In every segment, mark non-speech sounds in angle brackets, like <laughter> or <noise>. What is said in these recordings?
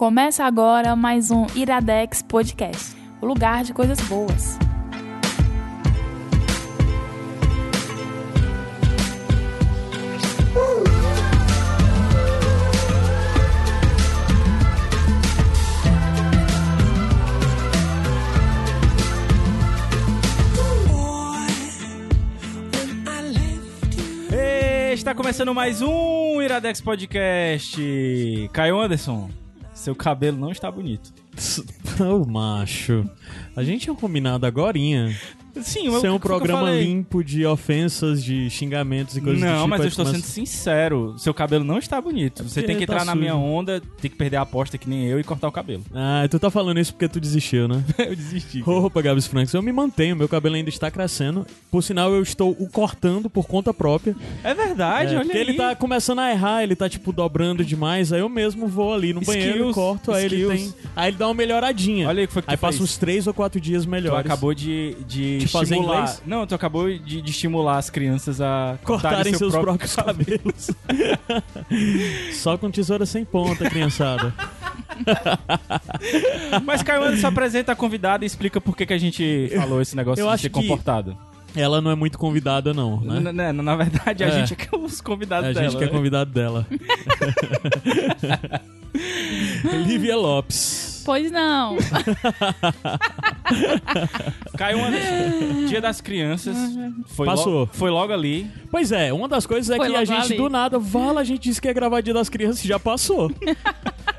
Começa agora mais um Iradex Podcast o lugar de coisas boas. Está começando mais um Iradex Podcast. Caio Anderson, seu cabelo não está bonito. <laughs> Ô, macho. A gente tinha combinado agorinha. Sim, eu, Ser um programa limpo de ofensas, de xingamentos e coisas Não, do tipo. mas eu aí estou começa- sendo sincero. Seu cabelo não está bonito. Você porque tem que tá entrar na sujo. minha onda, tem que perder a aposta que nem eu e cortar o cabelo. Ah, tu tá falando isso porque tu desistiu, né? <laughs> eu desisti. Opa, Gabs Franks, eu me mantenho, meu cabelo ainda está crescendo. Por sinal, eu estou o cortando por conta própria. É verdade, É, olha porque aí. ele tá começando a errar, ele tá tipo dobrando demais. Aí eu mesmo vou ali no banheiro, Skills, corto, aí ele skills. tem. Aí ele dá uma melhoradinha. Olha aí que foi que tu Aí passa fez. uns três ou quatro dias Tu melhores. acabou de, de De fazer estimular. inglês? Não, tu acabou de, de estimular as crianças a cortarem seu seus próprio próprios cabelos. <laughs> Só com tesoura sem ponta, criançada. <laughs> Mas Caio Anderson apresenta a convidada e explica por que, que a gente falou esse negócio Eu de acho ser comportado. Ela não é muito convidada, não, né? N- né, Na verdade, a É. gente é que é os convidados É a dela. gente que é né? convidado dela. <laughs> Lívia Lopes. Pois não. Caio Anderson, Dia das Crianças. Foi Passou. Logo, foi logo ali. Pois é, uma das coisas é Foi que a gente ali. do nada, vala, a gente disse que ia gravar Dia das Crianças e já passou. <laughs>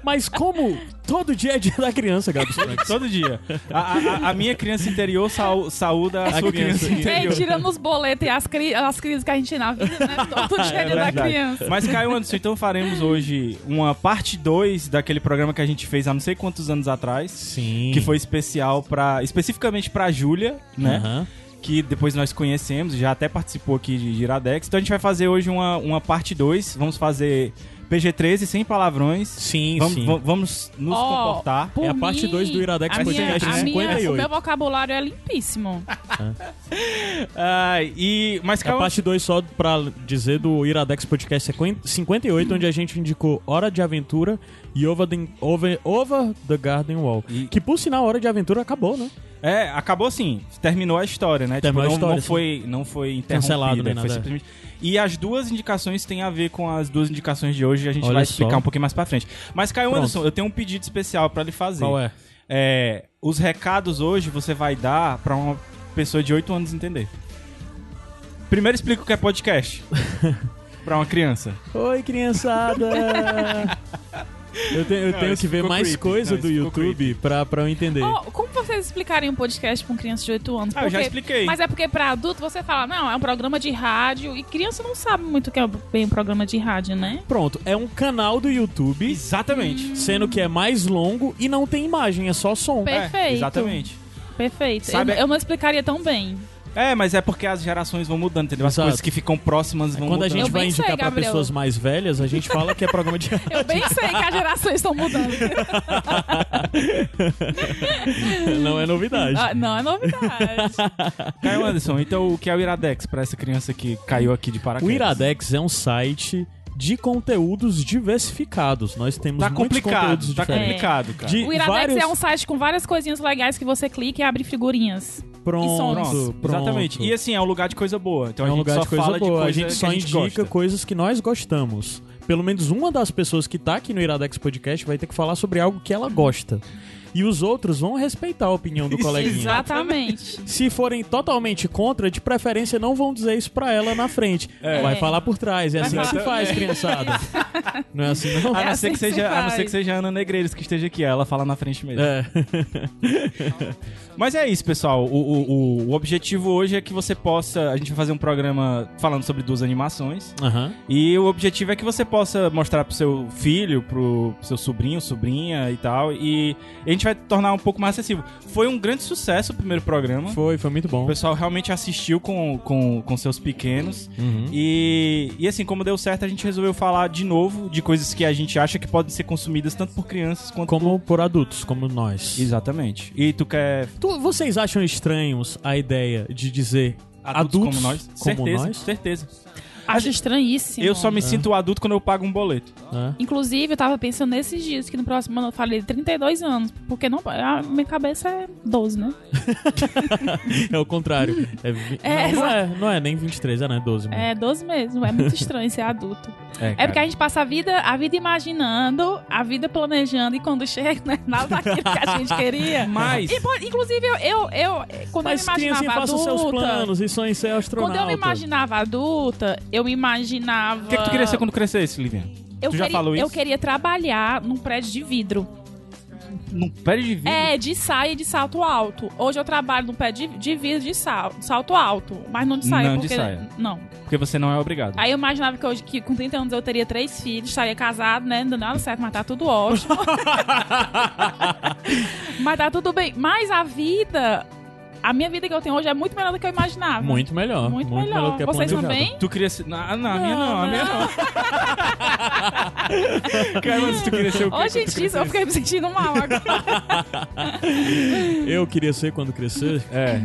Mas como todo dia é Dia da Criança, Gabs Franks? Todo dia. A, a- a minha criança interior sau- saúda a, A sua criança- criança, interior. tirando os boletos e as, cri as crises que a gente tem na vida, né? <laughs> Todo dia É dia da criança. Mas, Caio Anderson, então faremos hoje uma parte 2 daquele programa que a gente fez há não sei quantos anos atrás. Sim. Que foi especial para especificamente pra Júlia, né? Aham. que depois nós conhecemos, já até participou aqui de Giradex. Então a gente vai fazer hoje uma, uma parte 2. Vamos fazer PG-13 sem palavrões. Sim, Vamos, sim. va- vamos nos Ó, comportar. por É a parte mim, dois do Iradex a minha- Podcast a minha- 58. O meu vocabulário é limpíssimo. <laughs> Ai, e, mas A calma. parte 2 só pra dizer do Iradex Podcast 58, onde a gente indicou Hora de Aventura e Over the, Over, Over the Garden Wall. E- Que por sinal, Hora de Aventura acabou, né? É, acabou assim. Terminou a história, né? Terminou tipo, a não, história, não sim. foi, não foi interrompida. Cancelado nem foi nada. simplesmente... E as duas indicações têm a ver com as duas indicações de hoje. A gente Olha vai só. explicar um pouquinho mais pra frente. Mas, Caio Pronto. Anderson, eu tenho um pedido especial pra lhe fazer. Qual é? É, os recados hoje você vai dar pra uma pessoa de 8 anos entender. Primeiro explica o que é podcast. <laughs> pra uma criança. Oi, criançada! <laughs> eu tenho, eu Não, tenho que ver mais creepy. coisa Não, do YouTube pra, pra eu entender. Ó, como vocês explicariam um podcast pra uma criança de 8 anos? Ah, eu já Porque- expliquei. Mas é porque pra adulto você fala, não, é um programa de rádio. E criança não sabe muito o que é bem um programa de rádio, né? Pronto, é um canal do YouTube, Exatamente. sendo que é mais longo e não tem imagem, é só som. Pe- Perfeito. É, exatamente. Perfeito. Sabe- Eu, eu não explicaria tão bem. É, mas é porque as gerações vão mudando, entendeu? As Exato. coisas que ficam próximas vão Quando a mudando. gente Eu vai bem sei, indicar pra Gabriel. pessoas mais velhas, a gente fala que é programa de <laughs> Eu bem sei que as gerações estão mudando. <laughs> não é novidade. Ah, não é novidade. <laughs> Caio Anderson, então o que é o Iradex pra essa criança que caiu aqui de paraquedas? O Iradex é um site de conteúdos diversificados. Nós temos Tá muitos complicado, conteúdos tá diferentes. complicado, cara. De O Iradex vários... é um site com várias coisinhas legais que você clica e abre figurinhas. Pronto, e sons. Pronto, exatamente. E assim, é um lugar de coisa boa. Então é a um gente lugar só de coisa fala boa. de a coisa gente que só a gente indica gosta. coisas que nós gostamos. Pelo menos uma das pessoas que tá aqui no Iradex Podcast vai ter que falar sobre algo que ela gosta. E os outros vão respeitar a opinião do coleguinha. Exatamente. Se forem totalmente contra, de preferência não vão dizer isso pra ela na frente. É. Vai falar por trás. É Vai assim que se falar- faz, criançada. <laughs> Não é assim, não? A É não, assim ser que que se seja, a não ser que seja a Ana Negreiros que esteja aqui, ela fala na frente mesmo. É. <laughs> Mas é isso, pessoal. O, o, o- objetivo hoje é que você possa. A gente vai fazer um programa falando sobre duas animações. Aham. E o objetivo é que você possa mostrar pro seu filho, pro seu sobrinho, sobrinha e tal. E a gente vai tornar um pouco mais acessível. Foi um grande sucesso o primeiro programa. Foi, foi muito bom. O pessoal realmente assistiu com, com, com seus pequenos. Uhum. E, e assim, como deu certo, a gente resolveu falar de novo de coisas que a gente acha que podem ser consumidas tanto por crianças quanto Como por adultos, como nós. Exatamente. E tu quer Tu- vocês acham estranhos a ideia de dizer adultos, adultos, como nós? como certeza, nós? certeza. Acho estranhíssimo. Eu só me sinto adulto quando eu pago um boleto. né? Inclusive, eu tava pensando nesses dias que no próximo ano eu falei 32 anos. Porque não, a minha cabeça é 12, né? <laughs> É o contrário. É, vi- É, não, não é, não é nem 23, é, né? 12 mesmo. É 12 mesmo. É muito estranho ser adulto. É, É porque a gente passa a vida, a vida imaginando, a vida planejando, e quando chega, né, nada daquilo que a gente queria. <laughs> Mas. E, inclusive, eu, eu, eu quando Mas eu me criancinha, imaginava faça os seus adulta. planos e sonhe em ser astronauta. Quando eu me imaginava adulta, eu me imaginava. O que, que tu queria ser quando crescesse, Livinha? eu tu já queria, falou isso? Eu queria trabalhar num prédio de vidro. Num prédio de vidro? É, de saia e de salto alto. Hoje eu trabalho num pé de, de vidro de sal, salto alto, mas não de saia. Não de porque, saia. Não. Porque você não é obrigado. Aí eu imaginava que, hoje, que com 30 anos eu teria três filhos, estaria casado, né? Não deu nada certo, mas tá tudo ótimo. <laughs> mas tá tudo bem. Mas a vida, a minha vida que eu tenho hoje é muito melhor do que eu imaginava. Muito melhor. Muito melhor. do que Vocês bem? Tu queria ser. Não, não, a minha não, a minha não. não. Cara, se tu queria ser o quê? Gente, isso, eu crescesse? fiquei me sentindo mal agora. <laughs> Eu queria ser quando crescer. É.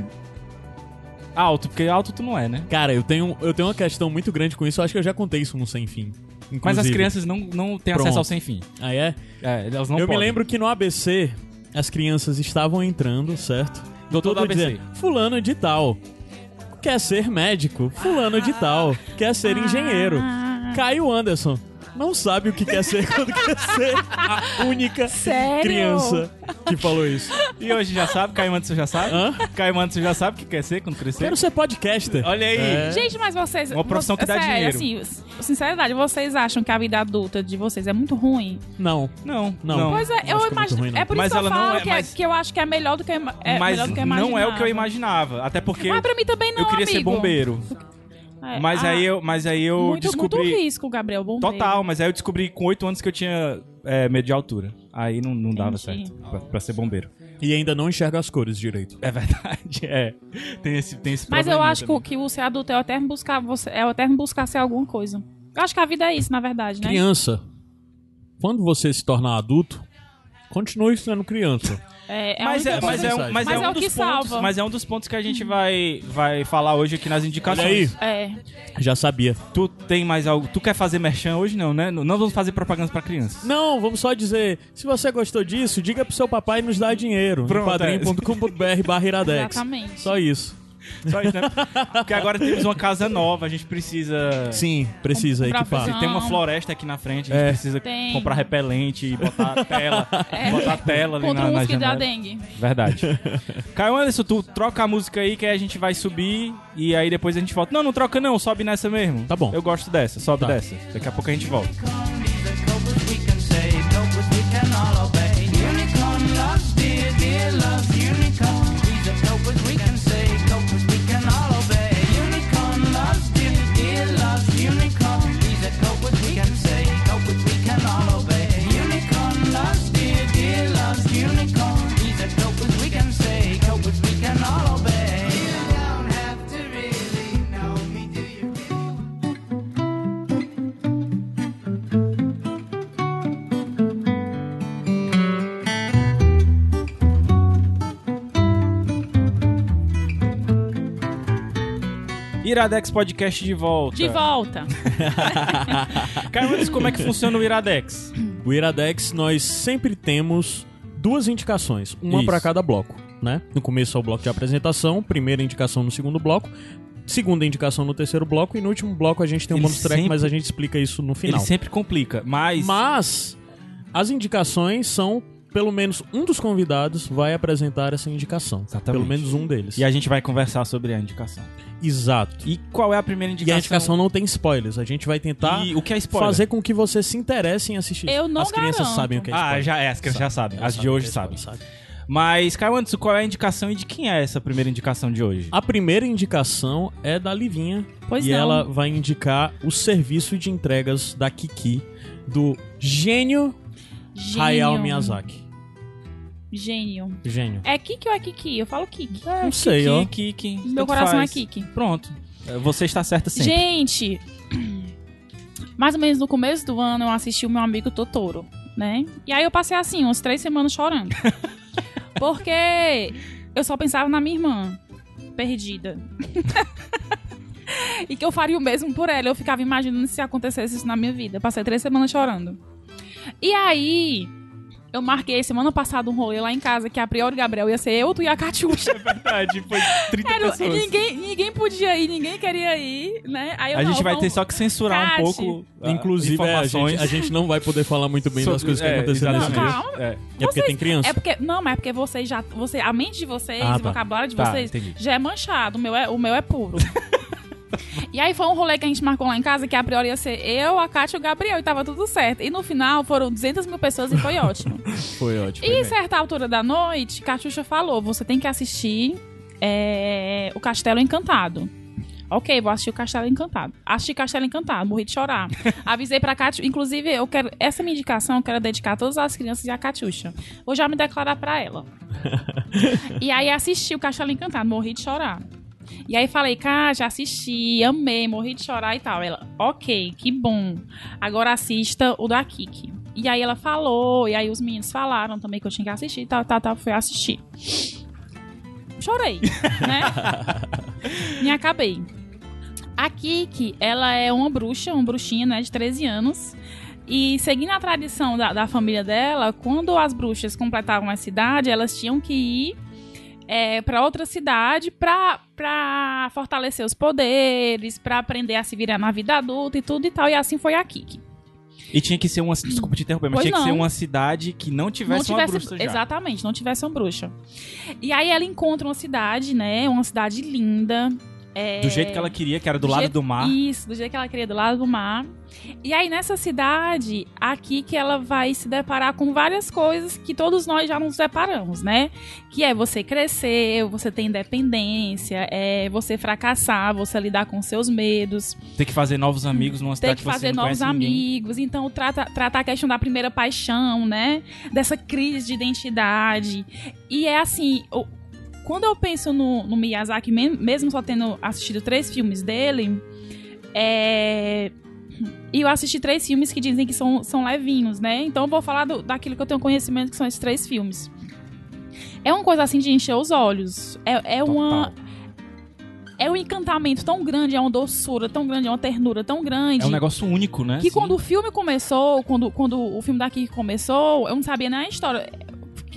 Alto, porque alto tu não é, né? Cara, eu tenho, eu tenho uma questão muito grande com isso. Eu acho que eu já contei isso no Sem Fim. Mas as inclusive. crianças não, não têm Pronto. acesso ao sem fim. Ah, é? É, elas não eu podem. me lembro que no ABC as crianças estavam entrando, certo? Doutor do Todo ABC. dizendo, fulano de tal quer ser médico, fulano de tal quer ser engenheiro. Ah. Caio Anderson não sabe o que quer ser quando crescer. A única Sério? criança que falou isso. E hoje já sabe? Caio Anderson já sabe? Hã? Caio Anderson já sabe o que quer ser quando crescer? Quero ser podcaster. Olha aí. É. Gente, mas vocês. Uma profissão que dá sério, dinheiro. Assim, sinceridade, vocês acham que a vida adulta de vocês é muito ruim? Não. Não, Não. não. Pois é, é eu muito imagino. ruim, não. É por Mas isso que eu falo é- que, é- mas- que eu acho que é melhor do que eu, é mas melhor do que eu não é o que eu imaginava. Até porque Mas pra mim também não, eu queria ser amigo. bombeiro. É, Mas ah, aí eu, mas aí eu muito, descobri. muito risco, Gabriel, bombeiro. Total, mas aí eu descobri com 8 anos que eu tinha é, medo de altura. Aí não, não dava certo pra, pra ser bombeiro. E ainda não enxerga as cores direito. É verdade, <laughs> é. Tem esse, tem esse Mas eu acho que, o- também. que o ser adulto é o eterno buscar, você, é o eterno buscar ser alguma coisa. Eu acho que a vida é isso, na verdade, né? Criança, quando você se tornar adulto, continue sendo criança. É, é Mas única é, mas, é, um- mas, Mas é é um dos pontos, salva. mas é um dos pontos que a gente vai, vai falar hoje aqui nas indicações. Olha É. Já sabia. Tu tem mais algo? Tu quer fazer merchan hoje não, né? Não não vamos fazer propaganda pra crianças. Não, vamos só dizer, se você gostou disso, diga pro seu papai nos dar dinheiro. Pronto, é. padrim.com.br barra iradex. Exatamente. Só isso. <laughs> Só isso, né? Porque agora temos uma casa nova, a gente precisa Sim, precisa Comprar equipar. feijão. Tem uma floresta aqui na frente, a gente É. precisa Tem. comprar repelente e botar tela. <laughs> É. Botar a tela ali Contra na, um na mosquito da janela. dengue. Verdade. <laughs> Caio Anderson, tu troca a música aí que aí a gente vai subir e aí depois a gente volta. Não, não troca não, sobe nessa mesmo. Tá bom. Eu gosto dessa, sobe Tá. dessa. Daqui a pouco a gente volta. Iradex Podcast de volta. De volta. <laughs> Anderson, como é que funciona o Iradex? O Iradex, nós sempre temos duas indicações, uma para cada bloco, né? No começo é o bloco de apresentação, primeira indicação no segundo bloco, segunda indicação no terceiro bloco e no último bloco a gente tem um Ele bonus track, sempre- mas a gente explica isso no final. Ele sempre complica, mas... Mas as indicações são pelo menos um dos convidados vai apresentar essa indicação. Exatamente. Pelo menos um deles. E a gente vai conversar sobre a indicação. Exato. E qual é a primeira E indicação? a indicação não tem spoilers. A gente vai tentar E o que é spoiler? fazer com que você se interesse em assistir. Eu não As crianças garanto. sabem o que é spoiler. Ah, já é, as crianças já sabem. As de hoje é sabem. sabe. Mas, Caio Anderson, qual é a indicação e de quem é essa primeira indicação de hoje? A primeira indicação é da Livinha. Pois e não. ela vai indicar o serviço de entregas da Kiki, do gênio Gênio. Hayao Miyazaki. Gênio. Gênio. É Kiki ou é Kiki? Eu falo Kiki. Não sei, ó. Kiki, Kiki. Meu tanto coração faz. é Kiki. Pronto. É, Você está certa sempre. Gente, <clears throat> mais ou menos no começo do ano eu assisti o meu amigo Totoro, né? E aí eu passei assim, umas três semanas chorando. <laughs> Porque eu só pensava na minha irmã, perdida. <laughs> e que eu faria o mesmo por ela. Eu ficava imaginando se acontecesse isso na minha vida. Passei três semanas chorando. E aí, eu marquei semana passada um rolê lá em casa que a priori Gabriel ia ser eu, tu e a Catiuxa. <laughs> É verdade, foi 30 Era- pessoas. ninguém, ninguém podia ir, ninguém queria ir, né? Aí eu, A não, gente vai ter só que censurar Cate. um pouco ah, Inclusive, é, a, gente, a gente não vai poder falar muito bem das coisas que é, aconteceram nesse dia. É. É porque Vocês- tem criança. É porque, não, mas é porque vocês já. Você, a mente de vocês, Ah, o tá. vocabulário de Tá, vocês entendi. já é manchado. O meu é, o meu é puro. <laughs> e aí foi um rolê que a gente marcou lá em casa, que a priori ia ser eu, a Kátia e o Gabriel, e tava tudo certo. E no final foram 200 mil pessoas e foi ótimo. <laughs> Foi ótimo. e em certa altura da noite, Catiuxa falou: você tem que assistir é, o Castelo Encantado. Ok, vou assistir o Castelo Encantado. Assisti Castelo Encantado, morri de chorar. <laughs> Avisei pra Catiuxa. Inclusive, eu quero. Essa minha indicação eu quero dedicar a todas as crianças e a Catiuxa. Vou já me declarar pra ela. <laughs> e aí assisti o Castelo Encantado, morri de chorar. E aí falei, cara, já assisti, amei, morri de chorar e tal. Ela, ok, que bom. Agora assista o da Kiki. E aí ela falou, e aí os meninos falaram também que eu tinha que assistir e tal, tal, tal. Fui assistir. Chorei, né? <laughs> Me acabei. A Kiki, ela é uma bruxa, uma bruxinha, né, de 13 anos. E seguindo a tradição da, da família dela, quando as bruxas completavam a cidade, elas tinham que ir é, para outra cidade pra, pra fortalecer os poderes, pra aprender a se virar na vida adulta e tudo e tal. E assim foi a Kiki. E tinha que ser uma. Desculpa te interromper, mas Pois tinha que ser não. uma cidade que não tivesse, uma bruxa já. Exatamente, não tivesse uma bruxa. E aí ela encontra uma cidade, né? Uma cidade linda. É, Do jeito que ela queria, que era do, do lado jeito- do mar. Isso, do jeito que ela queria, do lado do mar. E aí, nessa cidade, aqui que ela vai se deparar com várias coisas que todos nós já nos deparamos, né? Que é você crescer, você ter independência, é você fracassar, você lidar com seus medos, Ter que fazer novos amigos numa ter cidade que você fazer não novos conhece ninguém. amigos. Então, trata, tratar a questão da primeira paixão, né? Dessa crise de identidade. E é assim, quando eu penso no, no Miyazaki, me- mesmo só tendo assistido três filmes dele, é. E eu assisti três filmes que dizem que são, são levinhos, né? Então eu vou falar do- daquilo que eu tenho conhecimento, que são esses três filmes. É uma coisa assim de encher os olhos. É, é uma. É um encantamento tão grande, é uma doçura tão grande, é uma ternura tão grande. É um negócio único, né? Que Assim. quando o filme começou, quando, quando o filme daqui começou, eu não sabia nem a história.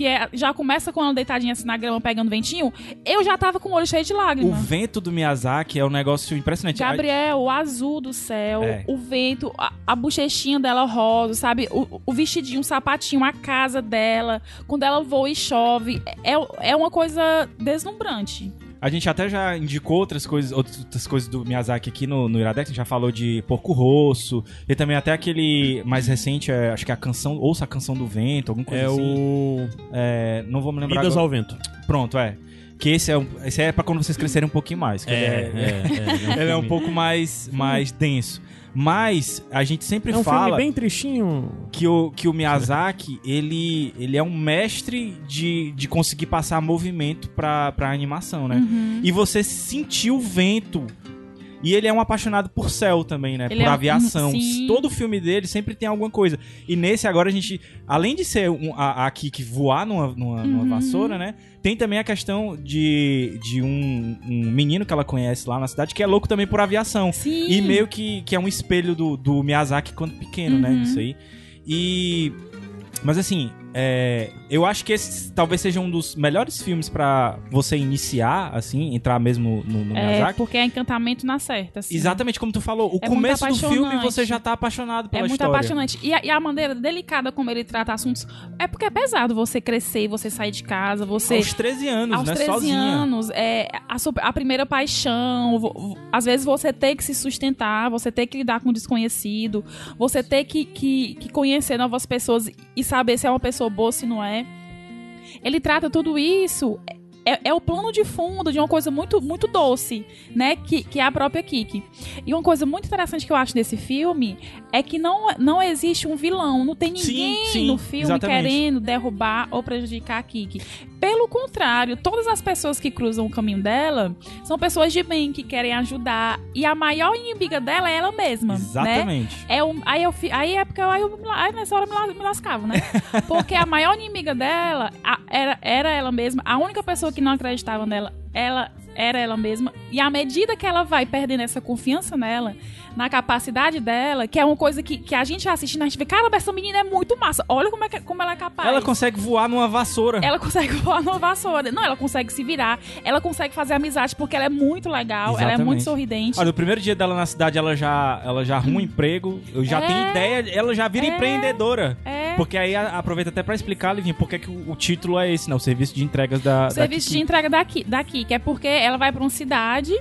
Que é- já começa com ela deitadinha assim na grama pegando ventinho. Eu já tava com o olho cheio de O lágrimas. vento do Miyazaki é um negócio impressionante. Gabriel, o azul do céu, É. o vento, a, a bochechinha dela rosa, sabe? O, o vestidinho, o sapatinho, a casa dela, quando ela voa e chove. É, é uma coisa deslumbrante. A gente até já indicou outras coisas, outras coisas do Miyazaki aqui no, no Iradex. A gente já falou de Porco Rosso. E também até aquele mais recente, é, acho que é a canção, ouça a canção do vento, alguma coisa É assim. o. É, não vou me lembrar. Idas agora. ao Vento. Pronto, é. Que esse é, um- esse é pra quando vocês crescerem um pouquinho mais. que ele é, <laughs> ele é um filme- pouco mais, mais denso. Mas a gente sempre É um fala filme bem tristinho. que o, que o Miyazaki, <laughs> ele, ele é um mestre de, de conseguir passar movimento pra, pra animação, né? Uhum. E você sentiu o vento. E ele é um apaixonado por céu também, né? Ele por é um- aviação. sim. Todo filme dele sempre tem alguma coisa. E nesse agora a gente, além de ser um, a, a Kiki voar numa, numa, numa Uhum. vassoura, né? Tem também a questão de, de um, um menino que ela conhece lá na cidade que é louco também por aviação. Sim. E meio que, que é um espelho do, do Miyazaki quando pequeno, né? Uhum. Isso aí. E. Mas assim, é, eu acho que esse talvez seja um dos melhores filmes pra você iniciar, assim, entrar mesmo no, no É, Miyazaki. porque é encantamento na certa. Assim. Exatamente como tu falou. O É começo do filme você já tá apaixonado É pela muito história. apaixonante. E a, e a maneira delicada como ele trata assuntos. É porque é pesado você crescer, você sair de casa, você. Aos 13 anos, aos né? 13 Sozinha. anos, é, a, a primeira paixão, às vezes você ter que se sustentar, você ter que lidar com o desconhecido, você ter que, que, que conhecer novas pessoas e saber se é uma pessoa boa ou se não é. Ele trata tudo isso. É, é o plano de fundo de uma coisa muito, muito doce, né? Que, que é a própria Kiki. E uma coisa muito interessante que eu acho desse filme é que não, não existe um vilão. Não tem Sim, ninguém sim, no filme exatamente. querendo derrubar ou prejudicar a Kiki. Pelo contrário, todas as pessoas que cruzam o caminho dela são pessoas de bem, que querem ajudar. E a maior inimiga dela é ela mesma. Né? Exatamente. É um, aí, eu, aí é porque eu, aí, eu, aí nessa hora eu me lascava, né? <laughs> Porque a maior inimiga dela a- era, era ela mesma. A única pessoa que não acreditava nela, ela era ela mesma. E à medida que ela vai perdendo essa confiança nela, na capacidade dela, que é uma coisa que, que a gente assistindo, a gente vê, cara, essa menina é muito massa. Olha como, é como ela é capaz. Ela consegue voar numa vassoura. Ela consegue <laughs> voar numa vassoura. Não, ela consegue se virar. Ela consegue fazer amizade porque ela é muito legal. Ela é Exatamente. muito sorridente. Olha, no primeiro dia dela na cidade, ela já, ela já arruma um emprego, eu já É. tenho ideia, ela já vira É. empreendedora. É. Porque aí aproveita até pra explicar, Livinho, por que que o, o título é esse, né? O serviço de entregas da. da serviço Kiki. de entrega daqui, daqui, que é porque ela vai pra uma cidade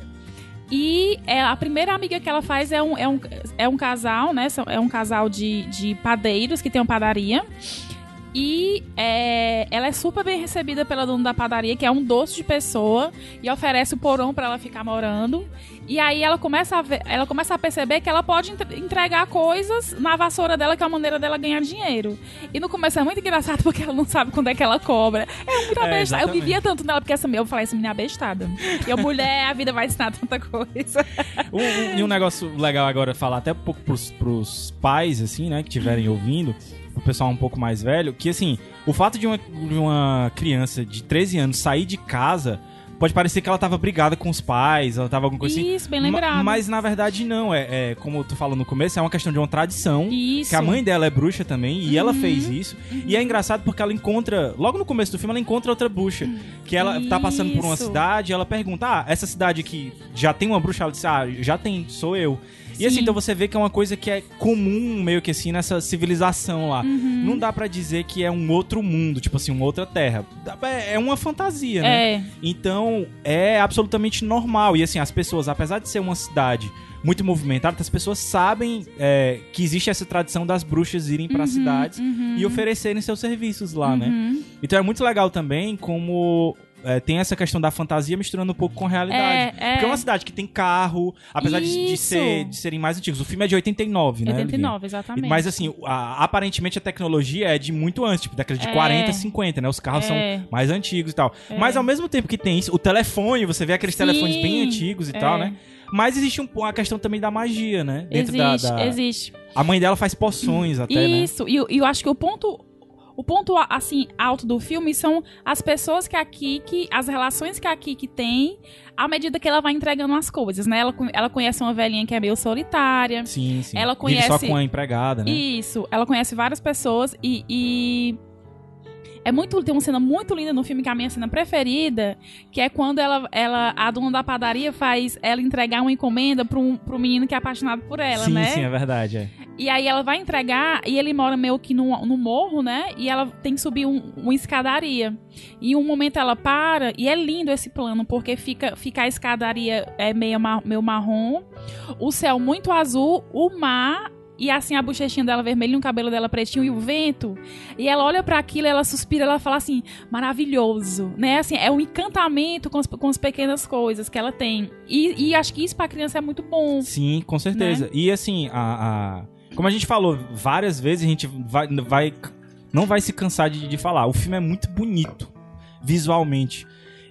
e é, a primeira amiga que ela faz é um, é um, é um casal, né? É um casal de, de padeiros que tem uma padaria. E é, ela é super bem recebida pela dona da padaria, que é um doce de pessoa, e oferece o porão pra ela ficar morando. E aí ela começa a ver- ela começa a perceber que ela pode entre- entregar coisas na vassoura dela, que é a maneira dela ganhar dinheiro. E no começo é muito engraçado <laughs> porque ela não sabe quando é que ela cobra. É muito É, abestada. Eu exatamente. vivia tanto nela, porque essa eu falei, essa menina é abestada. E a mulher, a vida vai ensinar tanta coisa. <laughs> Um, um- e um negócio legal agora falar até um pouco pros, pros pais, assim, né, que estiverem ouvindo, o pessoal um pouco mais velho, que assim, o fato de uma, de uma criança de 13 anos sair de casa pode parecer que ela tava brigada com os pais, ela tava alguma coisa assim. Isso, bem lembrado. Mas na verdade não, é, é como tu falou no começo, é uma questão de uma tradição. Isso. Que a mãe dela é bruxa também, e ela Uhum. fez isso. E é engraçado porque ela encontra, logo no começo do filme, ela encontra outra bruxa. Que ela tá passando por uma Isso. cidade e ela pergunta: Ah, essa cidade aqui já tem uma bruxa? Ela disse: Ah, já tem, sou eu. E assim, Sim. então você vê que é uma coisa que é comum, meio que assim, nessa civilização lá. Uhum. Não dá pra dizer que é um outro mundo, tipo assim, uma outra terra. É uma fantasia, né? É. Então, é absolutamente normal. E assim, as pessoas, apesar de ser uma cidade muito movimentada, as pessoas sabem é, que existe essa tradição das bruxas irem pra cidades e oferecerem seus serviços lá, né? Uhum. Então é muito legal também como é, tem essa questão da fantasia misturando um pouco com realidade. É, é. Porque é uma cidade que tem carro, apesar de, de, ser, de serem mais antigos. O filme é de 89, né? 89, exatamente. Mas assim, a- aparentemente a tecnologia é de muito antes, tipo, década de É. 40, 50, né? Os carros É. são mais antigos e tal. Mas ao mesmo tempo que tem isso, o telefone, você vê aqueles Sim. telefones bem antigos e É. tal, né? Mas existe um, a questão também da magia, né? Dentro da- existe, da, existe. A mãe dela faz poções até, né? Isso, e, eu- e eu acho que o ponto. O ponto, assim, alto do filme são as pessoas que a Kiki, as relações que a Kiki tem à medida que ela vai entregando as coisas, né? Ela, ela conhece uma velhinha que é meio solitária. Sim, sim. Ela Vive só conhece- com a empregada, né? Isso, ela conhece várias pessoas e. e É muito, tem uma cena muito linda no filme que é a minha cena preferida, que é quando ela, ela a dona da padaria faz ela entregar uma encomenda para um, pro menino que é apaixonado por ela, sim, né? sim, é verdade. É. E aí ela vai entregar e ele mora meio que no, no morro, né? E ela tem que subir um- uma escadaria. E em um momento ela para e é lindo esse plano, porque fica, fica a escadaria é meio, meio marrom, o céu muito azul, o mar. E assim a bochechinha dela vermelha, o cabelo dela pretinho e o vento. E ela olha pra aquilo, ela suspira, ela fala assim: maravilhoso, né? Assim, é um encantamento com as, com as pequenas coisas que ela tem. E, e acho que isso pra criança é muito bom. Sim, com certeza. Né? E assim, a, a- como a gente falou várias vezes, a gente vai, vai não vai se cansar de, de falar. O filme é muito bonito, visualmente.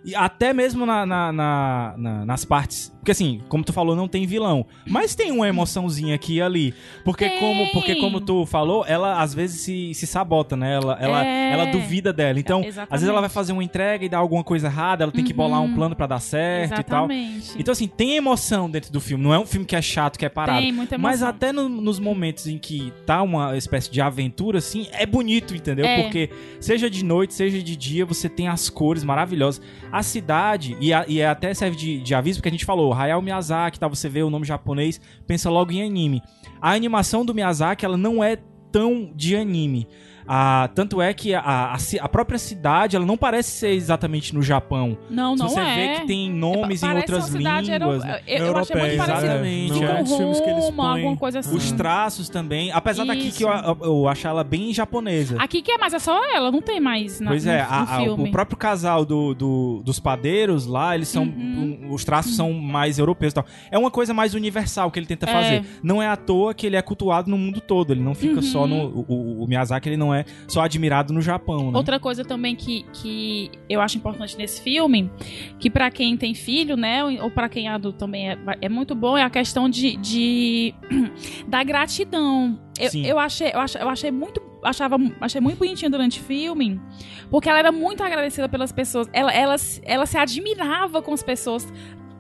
E até mesmo na- na- na- nas partes. Porque assim, como tu falou, não tem vilão. Mas tem uma emoçãozinha aqui e ali. Porque, Tem. como, porque como tu falou, ela às vezes se, se sabota, né? Ela, ela, É. ela duvida dela. Então, É, às vezes exatamente. ela vai fazer uma entrega e dar alguma coisa errada, ela tem que bolar um plano pra dar certo e tal. Exatamente. Então, assim, tem emoção dentro do filme. Não é um filme que é chato, que é parado. Tem muita Mas emoção. até no- nos momentos em que tá uma espécie de aventura, assim, é bonito, entendeu? É. Porque seja de noite, seja de dia, você tem as cores maravilhosas. A cidade, e, a- e até serve de, de aviso, porque a gente falou, Hayao Miyazaki, tá? Você vê o nome japonês, pensa logo em anime. A animação do Miyazaki, ela não é tão de anime. Ah, tanto é que a, a, a própria cidade, ela não parece ser exatamente no Japão. Não, Se não você é. vê que tem nomes em outras línguas. euro- né? Eu, eu achei muito Europeia, parecido exatamente. é os filmes que eles Roma, põem. alguma coisa assim. Os traços também, apesar daqui Isso. que eu, eu, eu acho ela bem japonesa. Aqui que é mais, é só ela, não tem mais na, pois no, é, no a- a- filme. o próprio casal do, do- dos padeiros lá, eles são. Uhum. um- os traços são mais europeus e tal. É uma coisa mais universal que ele tenta É. fazer. Não é à toa que ele é cultuado no mundo todo. Ele não fica Uhum. só no. O, o- o Miyazaki ele não é só admirado no Japão, né? Outra coisa também que, que eu acho importante nesse filme, que pra quem tem filho, né, ou, para quem é adulto também é, é muito bom, é a questão de, de <clears throat> da gratidão. Eu, eu achei, eu achei, eu achei muito achava, achei muito bonitinho durante o filme, porque ela era muito agradecida pelas pessoas. Ela, ela, se- ela se admirava com as pessoas,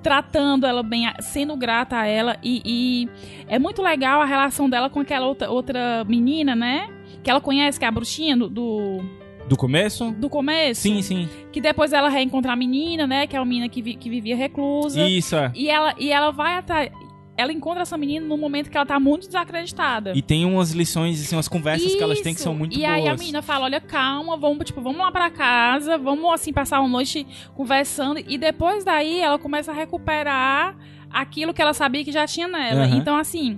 tratando ela bem, sendo grata a ela. E, e é muito legal a relação dela com aquela outra, outra menina, né? Que ela conhece, que é a bruxinha do, do, começo? do começo. Sim, sim. Que depois ela reencontra a menina, né? Que é uma menina que, vi- que vivia reclusa. Isso, é. E ela, e ela vai atrás. Ela encontra essa menina no momento que ela tá muito desacreditada. E tem umas lições, assim, umas conversas que elas têm que Isso. são muito e boas. aí a menina fala, olha, calma, vamos, tipo, vamos lá pra casa, vamos, assim, passar uma noite conversando. E depois daí ela começa a recuperar aquilo que ela sabia que já tinha nela. Aham. Então, assim...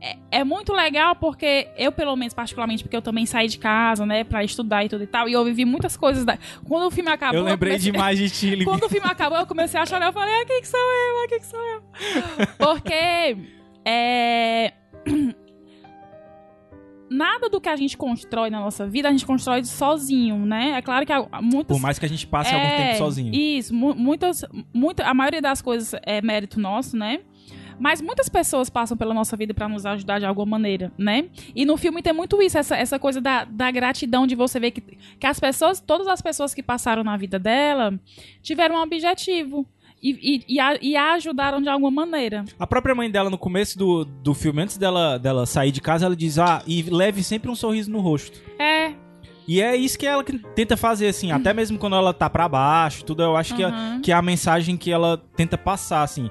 É, é muito legal porque eu, pelo menos, particularmente, porque eu também saí de casa, né, pra estudar e tudo e tal, e eu vivi muitas coisas. Da... Quando o filme acabou. Eu lembrei comecei- demais de ti, Livinha. <laughs> quando o filme acabou, eu comecei a chorar. Eu falei, ah, quem que sou eu? Ah, quem que sou eu? <laughs> Porque é... <clears throat> nada do que a gente constrói na nossa vida, a gente constrói sozinho, né? É claro que há muitas... Por mais que a gente passe algum É, tempo sozinho. Isso, mu- muitas, muita, a maioria das coisas é mérito nosso, né? Mas muitas pessoas passam pela nossa vida pra nos ajudar de alguma maneira, né? E no filme tem muito isso, essa, essa coisa da, da gratidão de você ver que, que as pessoas, todas as pessoas que passaram na vida dela tiveram um objetivo. E, e, e, a, e a ajudaram de alguma maneira. A própria mãe dela, no começo do, do filme, antes dela, dela sair de casa, ela diz: Ah, e leve sempre um sorriso no rosto. É. E é isso que ela tenta fazer, assim, até mesmo quando ela tá pra baixo, tudo, eu acho que, é, que é a mensagem que ela tenta passar, assim.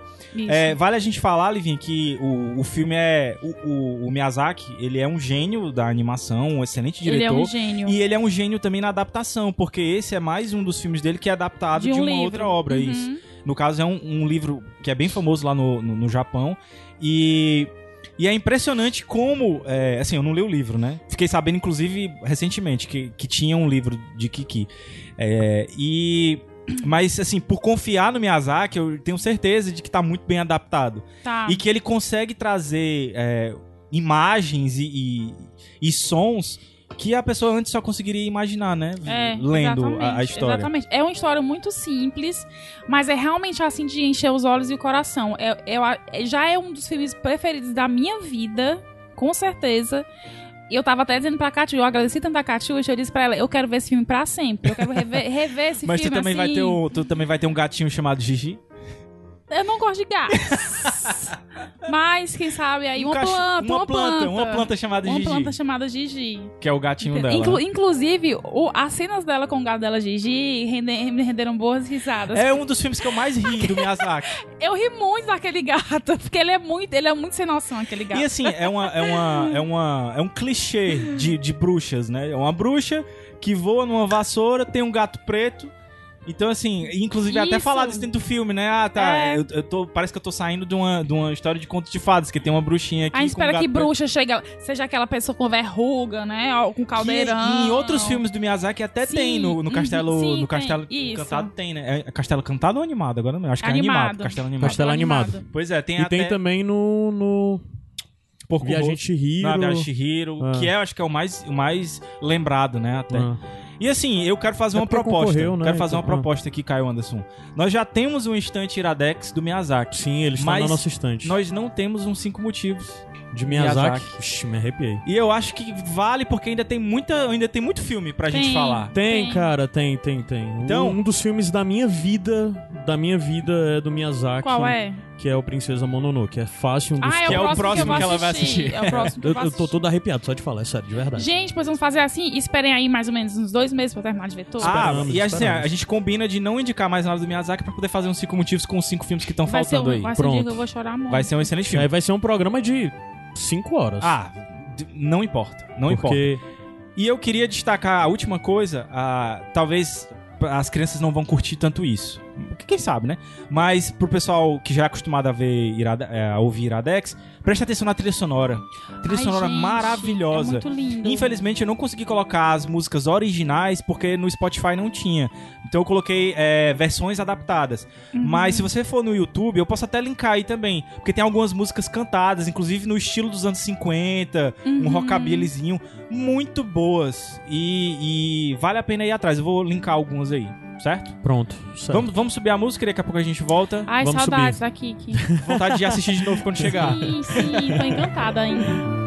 É, vale a gente falar, Livinha, que o, o filme é. O, o- o Miyazaki, ele é um gênio da animação, um excelente Ele é diretor. um gênio. E ele é um gênio também na adaptação, porque esse é mais um dos filmes dele que é adaptado de, de um uma livro. outra obra, Uhum. isso. No caso, é um, um livro que é bem famoso lá no, no, no Japão. E, e é impressionante como. é, assim, eu não li o livro, né? Fiquei sabendo, inclusive, recentemente, que, que tinha um livro de Kiki. É, e. Mas, assim, por confiar no Miyazaki, eu tenho certeza de que tá muito bem adaptado. Tá. E que ele consegue trazer é, imagens e, e, e sons que a pessoa antes só conseguiria imaginar, né? É, Lendo a, a história. Exatamente. É uma história muito simples, mas é realmente assim de encher os olhos e o coração. É, é- já é um dos filmes preferidos da minha vida, com certeza. E eu tava até dizendo pra Katia, eu agradeci tanto a Katiuxa, eu disse pra ela, eu quero ver esse filme pra sempre. Eu quero rever, <laughs> rever esse Mas tu filme também, vai assim. ter um, tu também vai ter um gatinho chamado Gigi? Eu não gosto de gatos. <laughs> mas, quem sabe, aí Um uma, cach- planta, uma planta, uma planta chamada Uma Gigi. planta chamada Gigi. Que é o gatinho dela. Inclu- inclusive, o- as cenas dela com o gato dela Gigi rende- me renderam boas risadas. É um dos filmes que eu mais ri do Miyazaki. <laughs> Eu ri muito daquele gato, <laughs> porque ele é muito, ele é muito sem noção, aquele gato. E assim, é, uma, é, uma, é, uma, é um clichê de, de bruxas, né? É uma bruxa que voa numa vassoura, tem um gato preto. Então, assim, inclusive é até Isso. falado isso dentro do filme, né? Ah, tá. É. Eu, eu tô, parece que eu tô saindo de uma, de uma história de conto de fadas, que tem uma bruxinha aqui. A gente com um espera gato que bruxa chega, seja aquela pessoa com verruga, né? ó, Com Que caldeirão. em outros filmes do Miyazaki até Sim, tem no, no uhum, Castelo, sim, no tem, Castelo isso. Cantado tem, né? É Castelo Cantado ou animado? Agora não, acho que é animado. Animado. Castelo animado. Castelo animado. Pois é, tem E até tem também no, no Porco Viajante Rosso, Hiro. na Viagem Chihiro, Ah. que é, acho que é o mais, o mais lembrado, né, até. Ah. E assim, eu quero fazer É uma proposta. né, Quero fazer então, uma proposta aqui, Caio Anderson. Nós já temos um instante Iradex do Miyazaki. Sim, ele está Mas na nossa estante. Nós não temos uns cinco motivos. De Miyazaki. Miyazaki. Ixi, me arrepiei. E eu acho que vale porque ainda tem muita, ainda tem muito filme pra gente Tem. falar. Tem, Tem. cara, tem, tem, tem. Então- um dos filmes da minha vida, da minha vida é do Miyazaki. Qual é? Que é o Princesa Mononoke. É fácil um dos Ah, é que é o próximo, que, eu que ela vai assistir. É o próximo que eu, Eu, eu tô todo arrepiado, só de falar, é sério, de verdade. Gente, pois vamos fazer assim. Esperem aí mais ou menos uns dois meses pra terminar de ver tudo. Ah, Esperamos, e assim, esperamos. a gente combina de não indicar mais nada do Miyazaki pra poder fazer uns cinco motivos com os cinco filmes que estão faltando um- aí. vai ser um dia Pronto. que eu vou chorar muito. Vai ser um excelente filme. Aí vai ser um programa de 5 horas. Ah, não importa. Não importa. porque E eu queria destacar a última coisa, ah, talvez as crianças não vão curtir tanto isso. Quem sabe, né? Mas pro pessoal que já é acostumado a ver Irada- é, a ouvir Iradex, preste atenção na trilha sonora. Trilha Ai, sonora gente, maravilhosa. É muito lindo. Infelizmente eu não consegui colocar as músicas originais porque no Spotify não tinha. Então eu coloquei é, versões adaptadas. Uhum. Mas se você for no YouTube, eu posso até linkar aí também. Porque tem algumas músicas cantadas, inclusive no estilo dos anos 50, um Uhum. rockabillyzinho, muito boas. E, e vale a pena ir atrás. Eu vou linkar algumas aí, certo? Pronto. certo. Vamos, vamos subir a música e daqui a pouco a gente volta. Ai, Vamos saudades da Kiki. Vontade de assistir de novo quando chegar. sim, sim, tô encantada ainda.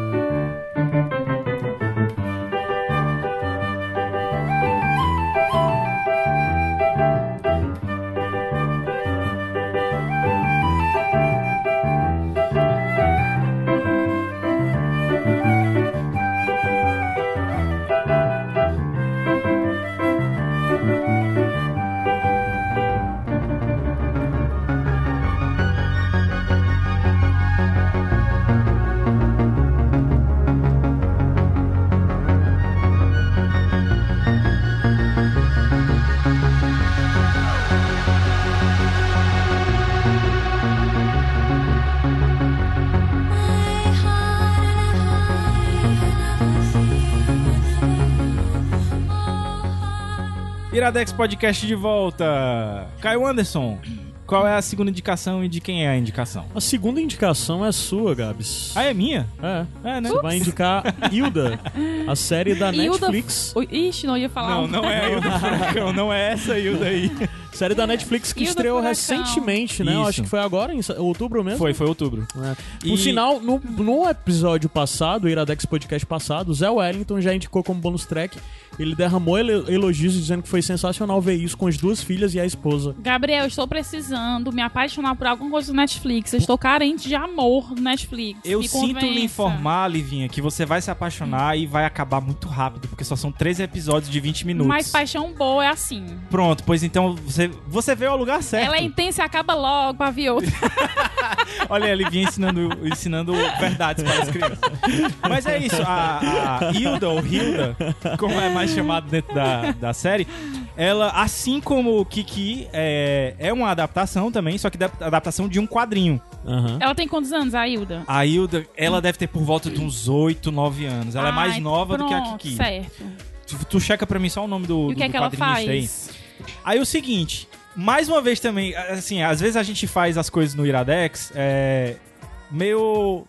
Iradex Podcast de volta. Caio Anderson, qual é a segunda indicação e de quem é a indicação? A segunda indicação é sua, Gabs. Ah, é minha? É. É, né? Você vai indicar Hilda, a série da Hilda- Netflix. Ixi, não ia falar. Não, não é a Hilda Furacão, não é essa Hilda aí. Série da Netflix que estreou recentemente, né? Eu Isso. acho que foi agora, em outubro mesmo. Foi, foi outubro. É. E- Por sinal, no, no episódio passado, o Iradex Podcast passado, o Zé Wellington já indicou como bônus track. Ele derramou ele- elogios dizendo que foi sensacional ver isso com as duas filhas e a esposa. Gabriel, estou precisando me apaixonar por alguma coisa do Netflix. Eu estou carente de amor no Netflix. Eu sinto lhe informar, Livinha, que você vai se apaixonar e vai acabar muito rápido, porque só são 13 episódios de 20 minutos. Mas paixão boa é assim. Pronto, pois então você, você veio ao lugar certo. Ela é intensa e acaba logo pra ver outra. Olha, a Livinha ensinando, ensinando verdades para as crianças. Mas é isso, a, a Hilda, ou Hilda, como é mais chamado dentro da, da série, ela, assim como o Kiki, é, é uma adaptação também, só que da- adaptação de um quadrinho. Aham. Ela tem quantos anos, a Hilda? A Hilda, ela deve ter por volta de uns 8, 9 anos. Ela é mais Ai, nova do que a pronto, Kiki. Certo. Tu, tu checa pra mim só o nome do, E do, o que é que ela quadrinista aí. Aí o seguinte, mais uma vez também, assim, às vezes a gente faz as coisas no Iradex é, meio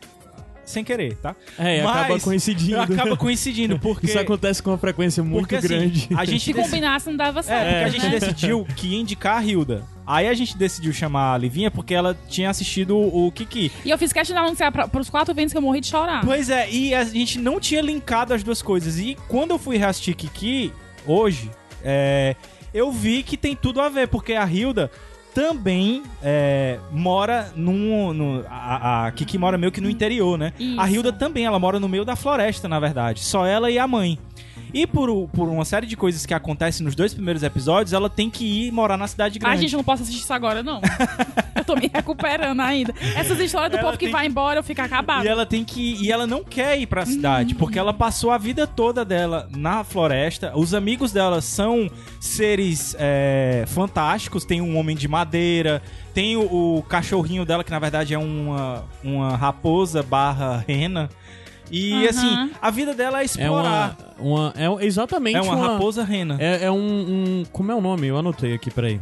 sem querer, tá? É, e Mas <laughs> acaba coincidindo. Acaba coincidindo, porque... Isso acontece com uma frequência muito porque, assim, grande. a gente <laughs> Se dec- combinasse, não dava É, certo. porque a É. gente né? decidiu que ia indicar a Hilda. Aí a gente decidiu chamar a Livinha porque ela tinha assistido o Kiki. E eu fiz questão de anunciar pra, pros quatro ventos que eu morri de chorar. Pois é, e a gente não tinha linkado as duas coisas. E quando eu fui reassistir Kiki, hoje, é, eu vi que tem tudo a ver, porque a Hilda também é, mora num. no- a, a Kiki mora meio que no interior, né? Isso. A Hilda também, ela mora no meio da floresta, na verdade. Só ela e a mãe. E por, por uma série de coisas que acontecem nos dois primeiros episódios, ela tem que ir morar na cidade Ai, grande. gente, eu não posso assistir isso agora, não. <laughs> eu tô me recuperando ainda. Essas histórias do Ela povo que tem- vai embora, eu fico acabado. E ela tem que. E ela não quer ir pra cidade, porque ela passou a vida toda dela na floresta. Os amigos dela são seres é, fantásticos. Tem um homem de madeira, tem o, o cachorrinho dela, que na verdade é uma, uma raposa barra rena. E Aham. assim, a vida dela é É explorar. uma, uma, é exatamente É uma, raposa rena. É, É, é um, um- Como é o nome? Eu anotei aqui, peraí.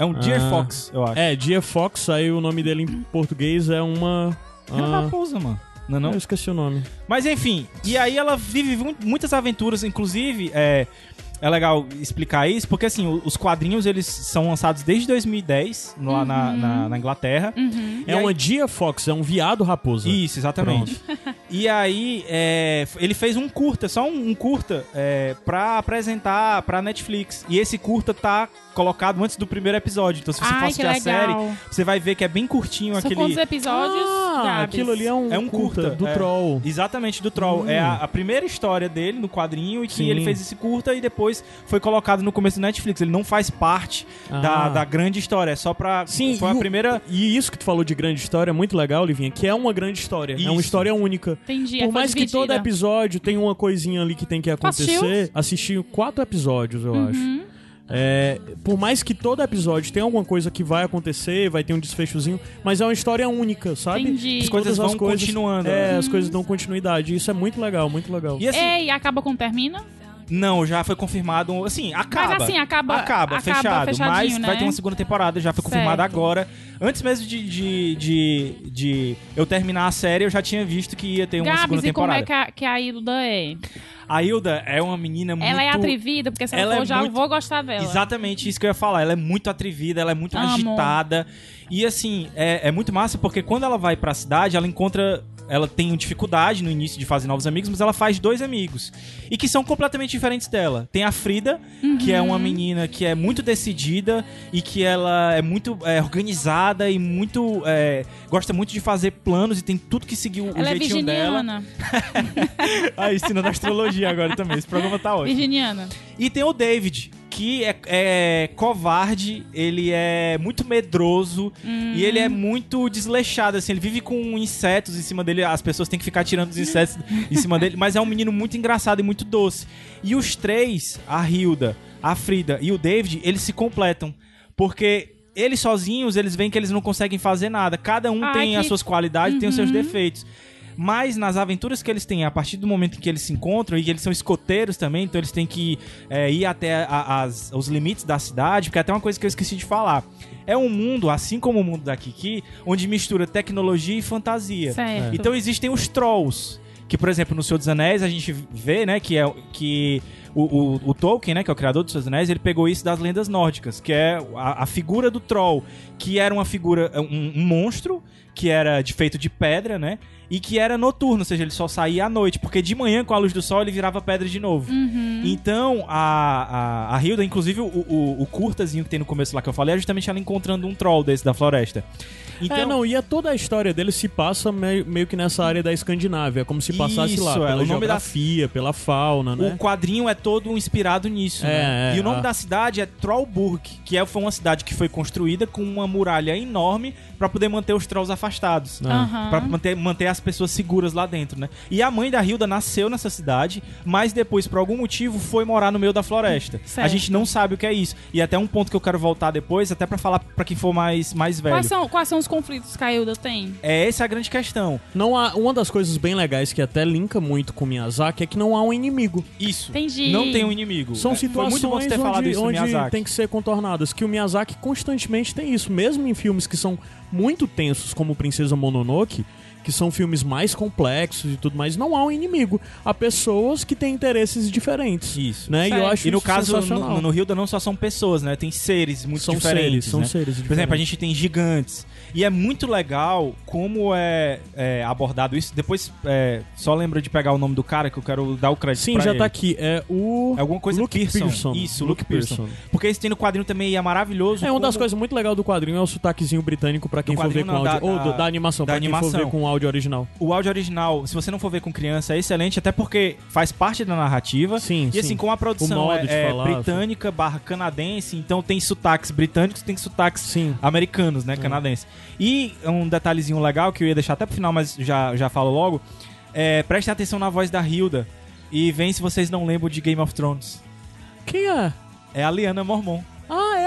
um Deer Ah. Fox, eu acho. É, Dia Fox, aí o nome dele em português é uma. É uma ah, raposa, mano. Não, é não? Eu esqueci o nome. Mas enfim, e aí ela vive mu- muitas aventuras, inclusive é, é legal explicar isso, porque assim, os quadrinhos eles são lançados desde 2010 lá na, na, na Inglaterra. Uhum. É aí- uma Dia Fox, é um viado raposa. Isso, exatamente. E aí, é, ele fez um curta, só um, um curta, é, pra apresentar pra Netflix. E esse curta tá colocado antes do primeiro episódio. Então, se você for Ai, que assistir a série, você vai ver que é bem curtinho São aquele. quantos episódios? Ah, aquilo ali é um, É um curta, do é. Troll. Exatamente, do Troll. Hum. É a, a primeira história dele no quadrinho e que Sim. ele fez esse curta e depois foi colocado no começo do Netflix. Ele não faz parte da, Ah. da grande história, é só pra. Sim, foi e a o- primeira. E isso que tu falou de grande história é muito legal, Livinha, que é uma grande história. É Isso. uma história única. Entendi. Por foi mais que todo dividida. episódio tenha uma coisinha ali que tem que assistiu? acontecer, assisti quatro episódios, eu acho. É, por mais que todo episódio tenha alguma coisa que vai acontecer, vai ter um desfechozinho, mas é uma história única, sabe? Entendi. As coisas Todas vão continuando. É, né? as coisas dão continuidade. Isso é muito legal, muito legal. E assim, É, e acaba quando termina? não, já foi confirmado. Assim, acaba. Mas assim, acaba- Acaba, acaba fechado. Mas né? vai ter uma segunda temporada, já foi confirmada agora. Antes mesmo de, de, de, de eu terminar a série, eu já tinha visto que ia ter uma segunda Gabs, e como temporada. é que a, que a Hilda é? A Hilda é uma menina muito. Ela é atrevida, porque se ela, Ela for, é já muito- vou gostar dela. Exatamente isso que eu ia falar. Ela é muito atrevida, ela é muito agitada. E assim, é, é muito massa porque quando ela vai pra cidade, ela encontra. Ela tem dificuldade no início de fazer novos amigos, mas ela faz dois amigos. E que são completamente diferentes dela. Tem a Frida, que é uma Uhum. menina que é muito decidida e que ela é muito é, organizada e muito. é, gosta muito de fazer planos e tem tudo que seguir o, Ela é jeitinho dela. virginiana. <laughs> Ah, ensinando astrologia agora também. Esse programa tá ótimo. Virginiana. E tem o David, que é, é covarde, ele é muito medroso e ele é muito desleixado, assim, ele vive com insetos em cima dele, as pessoas têm que ficar tirando os insetos em cima dele, mas é um menino muito engraçado e muito doce. E os três, a Hilda, a Frida e o David, eles se completam, porque eles sozinhos, eles veem que eles não conseguem fazer nada, cada um Ai, tem as que- suas qualidades, tem os seus defeitos. Mas nas aventuras que eles têm, a partir do momento em que eles se encontram, e que eles são escoteiros também, então eles têm que é, ir até a- as- os limites da cidade, porque até uma coisa que eu esqueci de falar. É um mundo, assim como o mundo da Kiki, onde mistura tecnologia e fantasia. Certo. Então existem os trolls. Que, por exemplo, no Senhor dos Anéis a gente vê, né, que é que o, o- o Tolkien, né, que é o criador dos Anéis, ele pegou isso das lendas nórdicas, que é a, a figura do troll, que era uma figura, um, um monstro, que era de, feito de pedra, né, e que era noturno, ou seja, ele só saía à noite, porque de manhã, com a luz do sol, ele virava pedra de novo. Uhum. Então, a, a, a Hilda, inclusive o, o, o curtazinho que tem no começo lá que eu falei, é justamente ela encontrando um troll desse da floresta. Então, É, não, e é toda a história dele se passa meio, meio que nessa área da Escandinávia, como se passasse Isso, lá, é, pela o nome da- geografia, pela fauna, né? O quadrinho é todo inspirado nisso, É, né? é, e o nome a- da cidade é Trollburg, que é, foi uma cidade que foi construída com uma muralha enorme pra poder manter os trolls afastados. Ah. Aham. Pra manter, manter as pessoas seguras lá dentro, né? E a mãe da Hilda nasceu nessa cidade, mas depois, por algum motivo, foi morar no meio da floresta. Certo. A gente não sabe o que é isso. E até um ponto que eu quero voltar depois, até pra falar pra quem for mais, mais velho. Quais são, quais são os conflitos que a Hilda tem? É essa a grande questão. Não há, uma das coisas bem legais que até linka muito com Miyazaki é que não há um inimigo. Isso. Entendi. Não tem um inimigo. São É, situações Foi muito bom ter falado onde, isso no onde tem que ser contornadas. Que o Miyazaki constantemente tem isso. Mesmo em filmes que são muito tensos, como Princesa Mononoke, que são filmes mais complexos e tudo mais, não há um inimigo. Há pessoas que têm interesses diferentes. Isso. Né? E eu acho E no isso caso, no, no Hilda não só são pessoas, né? Tem seres muito São diferentes. seres, são né? seres Por exemplo, a diferentes. gente tem gigantes. E é muito legal como é, é abordado isso. Depois, é, só lembra de pegar o nome do cara que eu quero dar o crédito Sim, pra já ele. tá aqui. É o. É alguma coisa Luke Pearson. Isso, Luke Pearson. Porque esse tem no quadrinho também e é maravilhoso. É uma das coisas muito legais do quadrinho é o sotaquezinho britânico pra quem for ver com áudio. da- ou da- da animação, da pra quem for ver com áudio original. O áudio original, se você não for ver com criança, é excelente, até porque faz parte da narrativa. Sim, E sim. assim, como a produção é, é falar, britânica barra canadense, então tem sotaques britânicos, tem sotaques Sim. americanos, né, canadenses. E um detalhezinho legal que eu ia deixar até pro final, mas já, já falo logo, é, prestem atenção na voz da Hilda e vem se vocês não lembram de Game of Thrones. Quem é? É a Liana Mormon.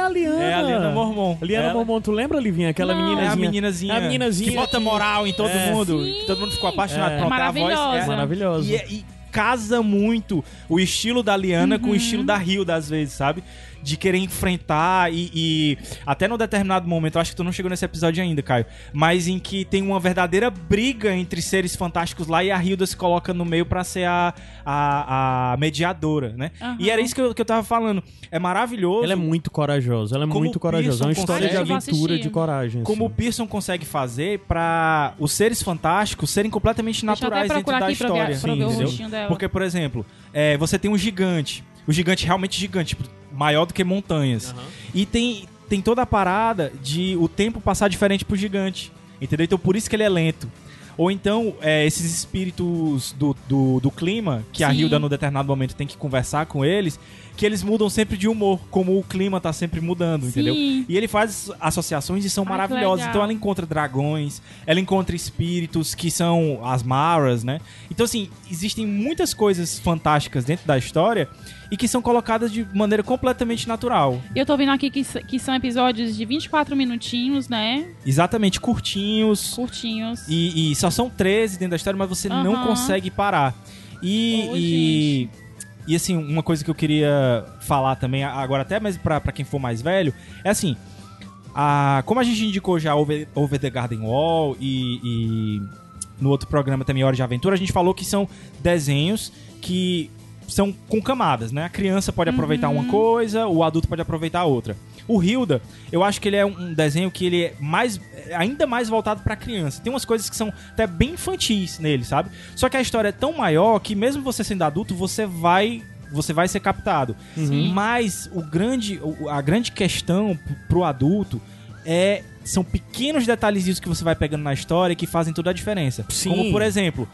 A Liana. É a Liana Mormon. Liana Ela- Mormon, tu lembra, Livinha? Aquela Não. meninazinha. É a meninazinha, É a meninazinha que bota moral em todo É. mundo, Sim. que todo mundo ficou apaixonado. É. Pronto, a voz é Maravilhosa. E, é- e casa muito o estilo da Liana com o Uhum. estilo da Hilda, às vezes, sabe? De querer enfrentar e, e até num determinado momento, eu acho que tu não chegou nesse episódio ainda, Caio, mas em que tem uma verdadeira briga entre seres fantásticos lá e a Hilda se coloca no meio pra ser a, a, a mediadora, né? Aham. E era isso que eu, que eu tava falando. É maravilhoso. Ela é muito corajosa, ela é Como muito o corajosa. É uma história de aventura, de coragem. como o assim. Pearson consegue fazer pra os seres fantásticos serem completamente Deixa naturais dentro da pra ver, história. ver o entendeu? rostinho dela. Porque, por exemplo, é, você tem um gigante. O gigante realmente gigante, tipo, maior do que montanhas. E tem, tem toda a parada de o tempo passar diferente pro gigante. Entendeu? Então por isso que ele é lento. Ou então, é, esses espíritos do, do, do clima, que a Sim. Hilda, no determinado momento, tem que conversar com eles, que eles mudam sempre de humor, como o clima tá sempre mudando, entendeu? Sim. E ele faz associações e são Ai, maravilhosas. Então ela encontra dragões, ela encontra espíritos que são as Maras, né? Então, assim, existem muitas coisas fantásticas dentro da história e que são colocadas de maneira completamente natural. Eu tô vendo aqui que, que são episódios de 24 minutinhos, né? Exatamente, curtinhos. Curtinhos. E, e só são 13 dentro da história, mas você não consegue parar. E, Ô, e, e, assim, uma coisa que eu queria falar também, agora até mesmo pra, pra quem for mais velho, é assim. A, como a gente indicou já Over, Over the Garden Wall e, e no outro programa também Hora de Aventura, a gente falou que são desenhos que são com camadas, né? A criança pode aproveitar uma coisa, o adulto pode aproveitar outra. O Hilda, eu acho que ele é um desenho que ele é mais ainda mais voltado pra criança. Tem umas coisas que são até bem infantis nele, sabe? Só que a história é tão maior que mesmo você sendo adulto, você vai você vai ser captado. Sim. Mas o grande a grande questão pro adulto é são pequenos detalhezinhos que você vai pegando na história que fazem toda a diferença. Sim. Como por exemplo,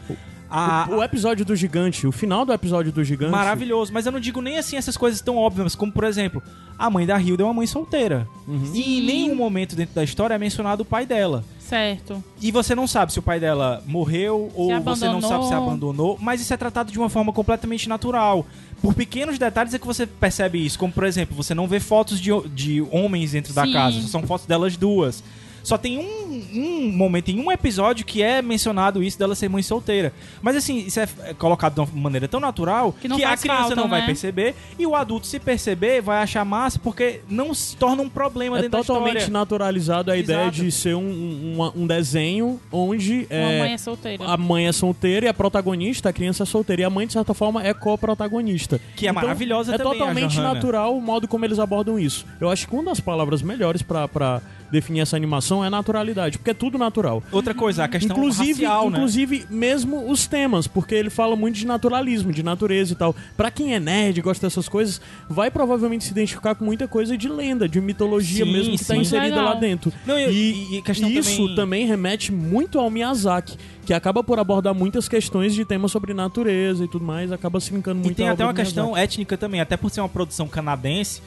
a, O, o episódio do gigante, o final do episódio do gigante. Maravilhoso, mas eu não digo nem assim essas coisas tão óbvias, como por exemplo, a mãe da Hilda é uma mãe solteira. E em nenhum momento dentro da história é mencionado o pai dela. Certo. E você não sabe se o pai dela morreu ou você não sabe se abandonou, mas isso é tratado de uma forma completamente natural. Por pequenos detalhes é que você percebe isso, como por exemplo, você não vê fotos de, de homens dentro da Sim. casa, só são fotos delas duas. Só tem um, um momento, em um episódio, que é mencionado isso dela ser mãe solteira. Mas assim, isso é é colocado de uma maneira tão natural Que não a criança falta, não vai né? perceber. E o adulto, se perceber, vai achar massa porque não se torna um problema É dentro da totalmente história. naturalizado a ideia Exato. de ser um, um, um desenho onde Uma é, mãe é solteira. a mãe é solteira e a protagonista, a criança é solteira. E a mãe, de certa forma, é co-protagonista. Que é Então, maravilhosa É também, a totalmente natural o modo como eles abordam isso. Eu acho que uma das palavras melhores pra definir essa animação é naturalidade, porque é tudo natural. Outra coisa, a questão inclusive, racial, né? inclusive mesmo os temas, porque ele fala muito de naturalismo, de natureza e tal. Pra quem é nerd e gosta dessas coisas, vai provavelmente se identificar com muita coisa de lenda, de mitologia Sim, mesmo que tá sim. inserida Legal. lá dentro. Não, e- e- e questão isso também- também... remete muito ao Miyazaki, que acaba por abordar muitas questões de temas sobre natureza e tudo mais, acaba se linkando muito E tem até obra uma questão étnica também, até por ser uma produção canadense,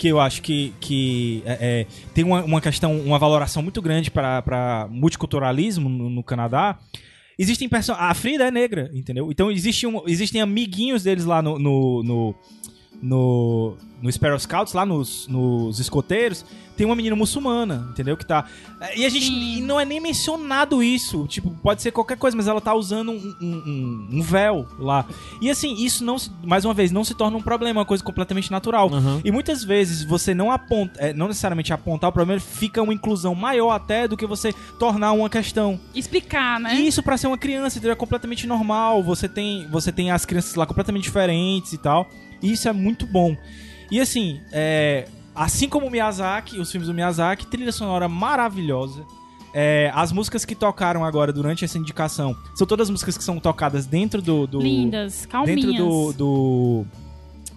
que eu acho que, que é, é, tem uma, uma questão, uma valoração muito grande para multiculturalismo no, no Canadá. Existem perso A Frida é negra, entendeu? Então existe um- existem amiguinhos deles lá no. no, no no, no Sparrow Scouts, lá nos, nos escoteiros, tem uma menina muçulmana, entendeu? Que tá. E a gente e não é nem mencionado isso. Tipo, pode ser qualquer coisa, mas ela tá usando um, um, um- véu lá. E assim, isso não se- mais uma vez, não se torna um problema, é uma coisa completamente natural. Aham. E muitas vezes você não aponta, é, não necessariamente apontar o problema, fica uma inclusão maior até do que você tornar uma questão. Explicar, né? E isso pra ser uma criança, entendeu? É completamente normal. Você tem, você tem as crianças lá completamente diferentes e tal. E isso é muito bom. E assim, é, assim como o Miyazaki, os filmes do Miyazaki, trilha sonora maravilhosa. É, as músicas que tocaram agora durante essa indicação são todas músicas que são tocadas dentro do, do Lindas, calminhas. dentro do, do-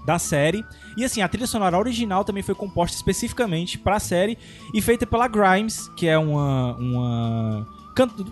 da série. E assim, a trilha sonora original também foi composta especificamente pra série e feita pela Grimes, que é uma uma canto,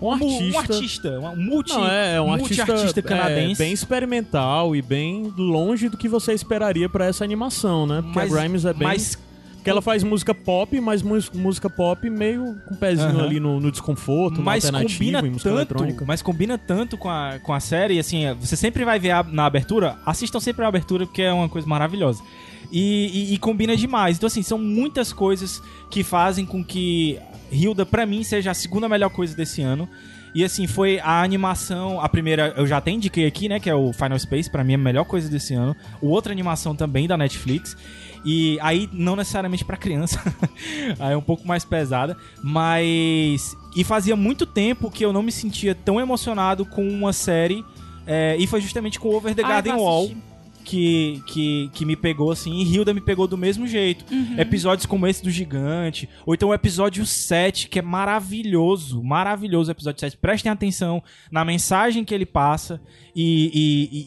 Um artista. um artista, um multi Não, é, é um artista, multi-artista é, canadense. bem experimental e bem longe do que você esperaria pra essa animação, né? Porque mas, a Grimes é bem... mas Porque ela faz música pop, mas música pop meio com o pezinho Aham. ali no, no desconforto, mas no alternativo, combina em música tanto, eletrônica. mas combina tanto com a, com a série, assim, é, você sempre vai ver a- na abertura, assistam sempre a abertura porque é uma coisa maravilhosa. E, e- e combina demais. Então, assim, são muitas coisas que fazem com que Hilda, pra mim, seja a segunda melhor coisa desse ano. E assim, foi a animação, a primeira eu já até indiquei aqui, né, que é o Final Space, pra mim é a melhor coisa desse ano. O outra animação também da Netflix. E aí não necessariamente pra criança, <laughs> aí é um pouco mais pesada, mas e fazia muito tempo que eu não me sentia tão emocionado com uma série é, e foi justamente com Over the Ah, Garden vou Wall assistir. Que, que, que me pegou assim, e Hilda me pegou do mesmo jeito. Uhum. Episódios como esse do Gigante, ou então o episódio 7, que é maravilhoso, maravilhoso o episódio 7. Prestem atenção na mensagem que ele passa e,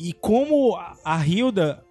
e, e- como a- a Hilda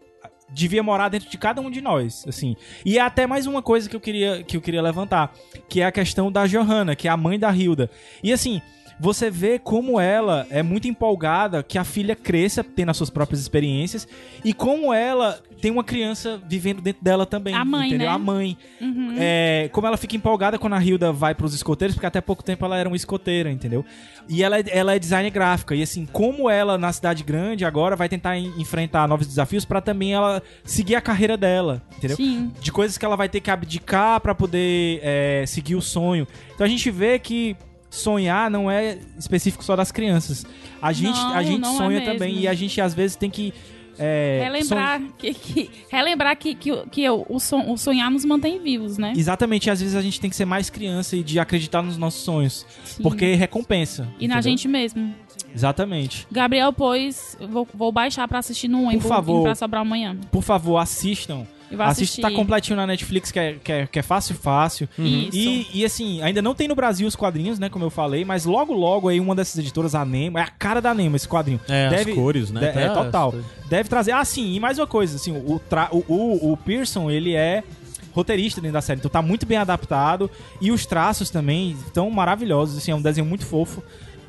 devia morar dentro de cada um de nós, assim. E é até mais uma coisa que eu queria que eu queria levantar, que é a questão da Johanna, que é a mãe da Hilda. E assim, você vê como ela é muito empolgada que a filha cresça, tendo as suas próprias experiências, e como ela tem uma criança vivendo dentro dela também. A mãe, entendeu? né? A mãe. Uhum. É, como ela fica empolgada quando a Hilda vai pros escoteiros, porque até pouco tempo ela era uma escoteira, entendeu? E ela, é- ela é design gráfica. E assim, como ela na cidade grande agora vai tentar en- enfrentar novos desafios pra também ela seguir a carreira dela, entendeu? Sim. de coisas que ela vai ter que abdicar pra poder é, seguir o sonho. Então a gente vê que sonhar não é específico só das crianças. A gente, a Não, gente não é sonha mesmo. também e a gente às vezes tem que é, relembrar que, que- relembrar que, que, o- que o, son- o sonhar nos mantém vivos, né? son- Exatamente, às vezes a gente tem que ser mais criança e de acreditar nos nossos sonhos, Sim. porque recompensa. E na entendeu? gente mesmo. Exatamente. Gabriel, pois, vou, vou baixar pra assistir no Embo favor. pra sobrar amanhã. Por favor, assistam. E vou Assista, assistir. tá completinho na Netflix, que é, que é, que é fácil, fácil. Isso. E, e assim, ainda não tem no Brasil os quadrinhos, né? Como eu falei, mas logo, logo aí uma dessas editoras, a Nemo, é a cara da Nemo esse quadrinho. É, Deve- as cores, né? de- Até é, total. Deve trazer. Ah, sim, e mais uma coisa, assim, o, tra- o, o, o Pearson, ele é roteirista dentro da série, então tá muito bem adaptado. E os traços também estão maravilhosos, assim, é um desenho muito fofo.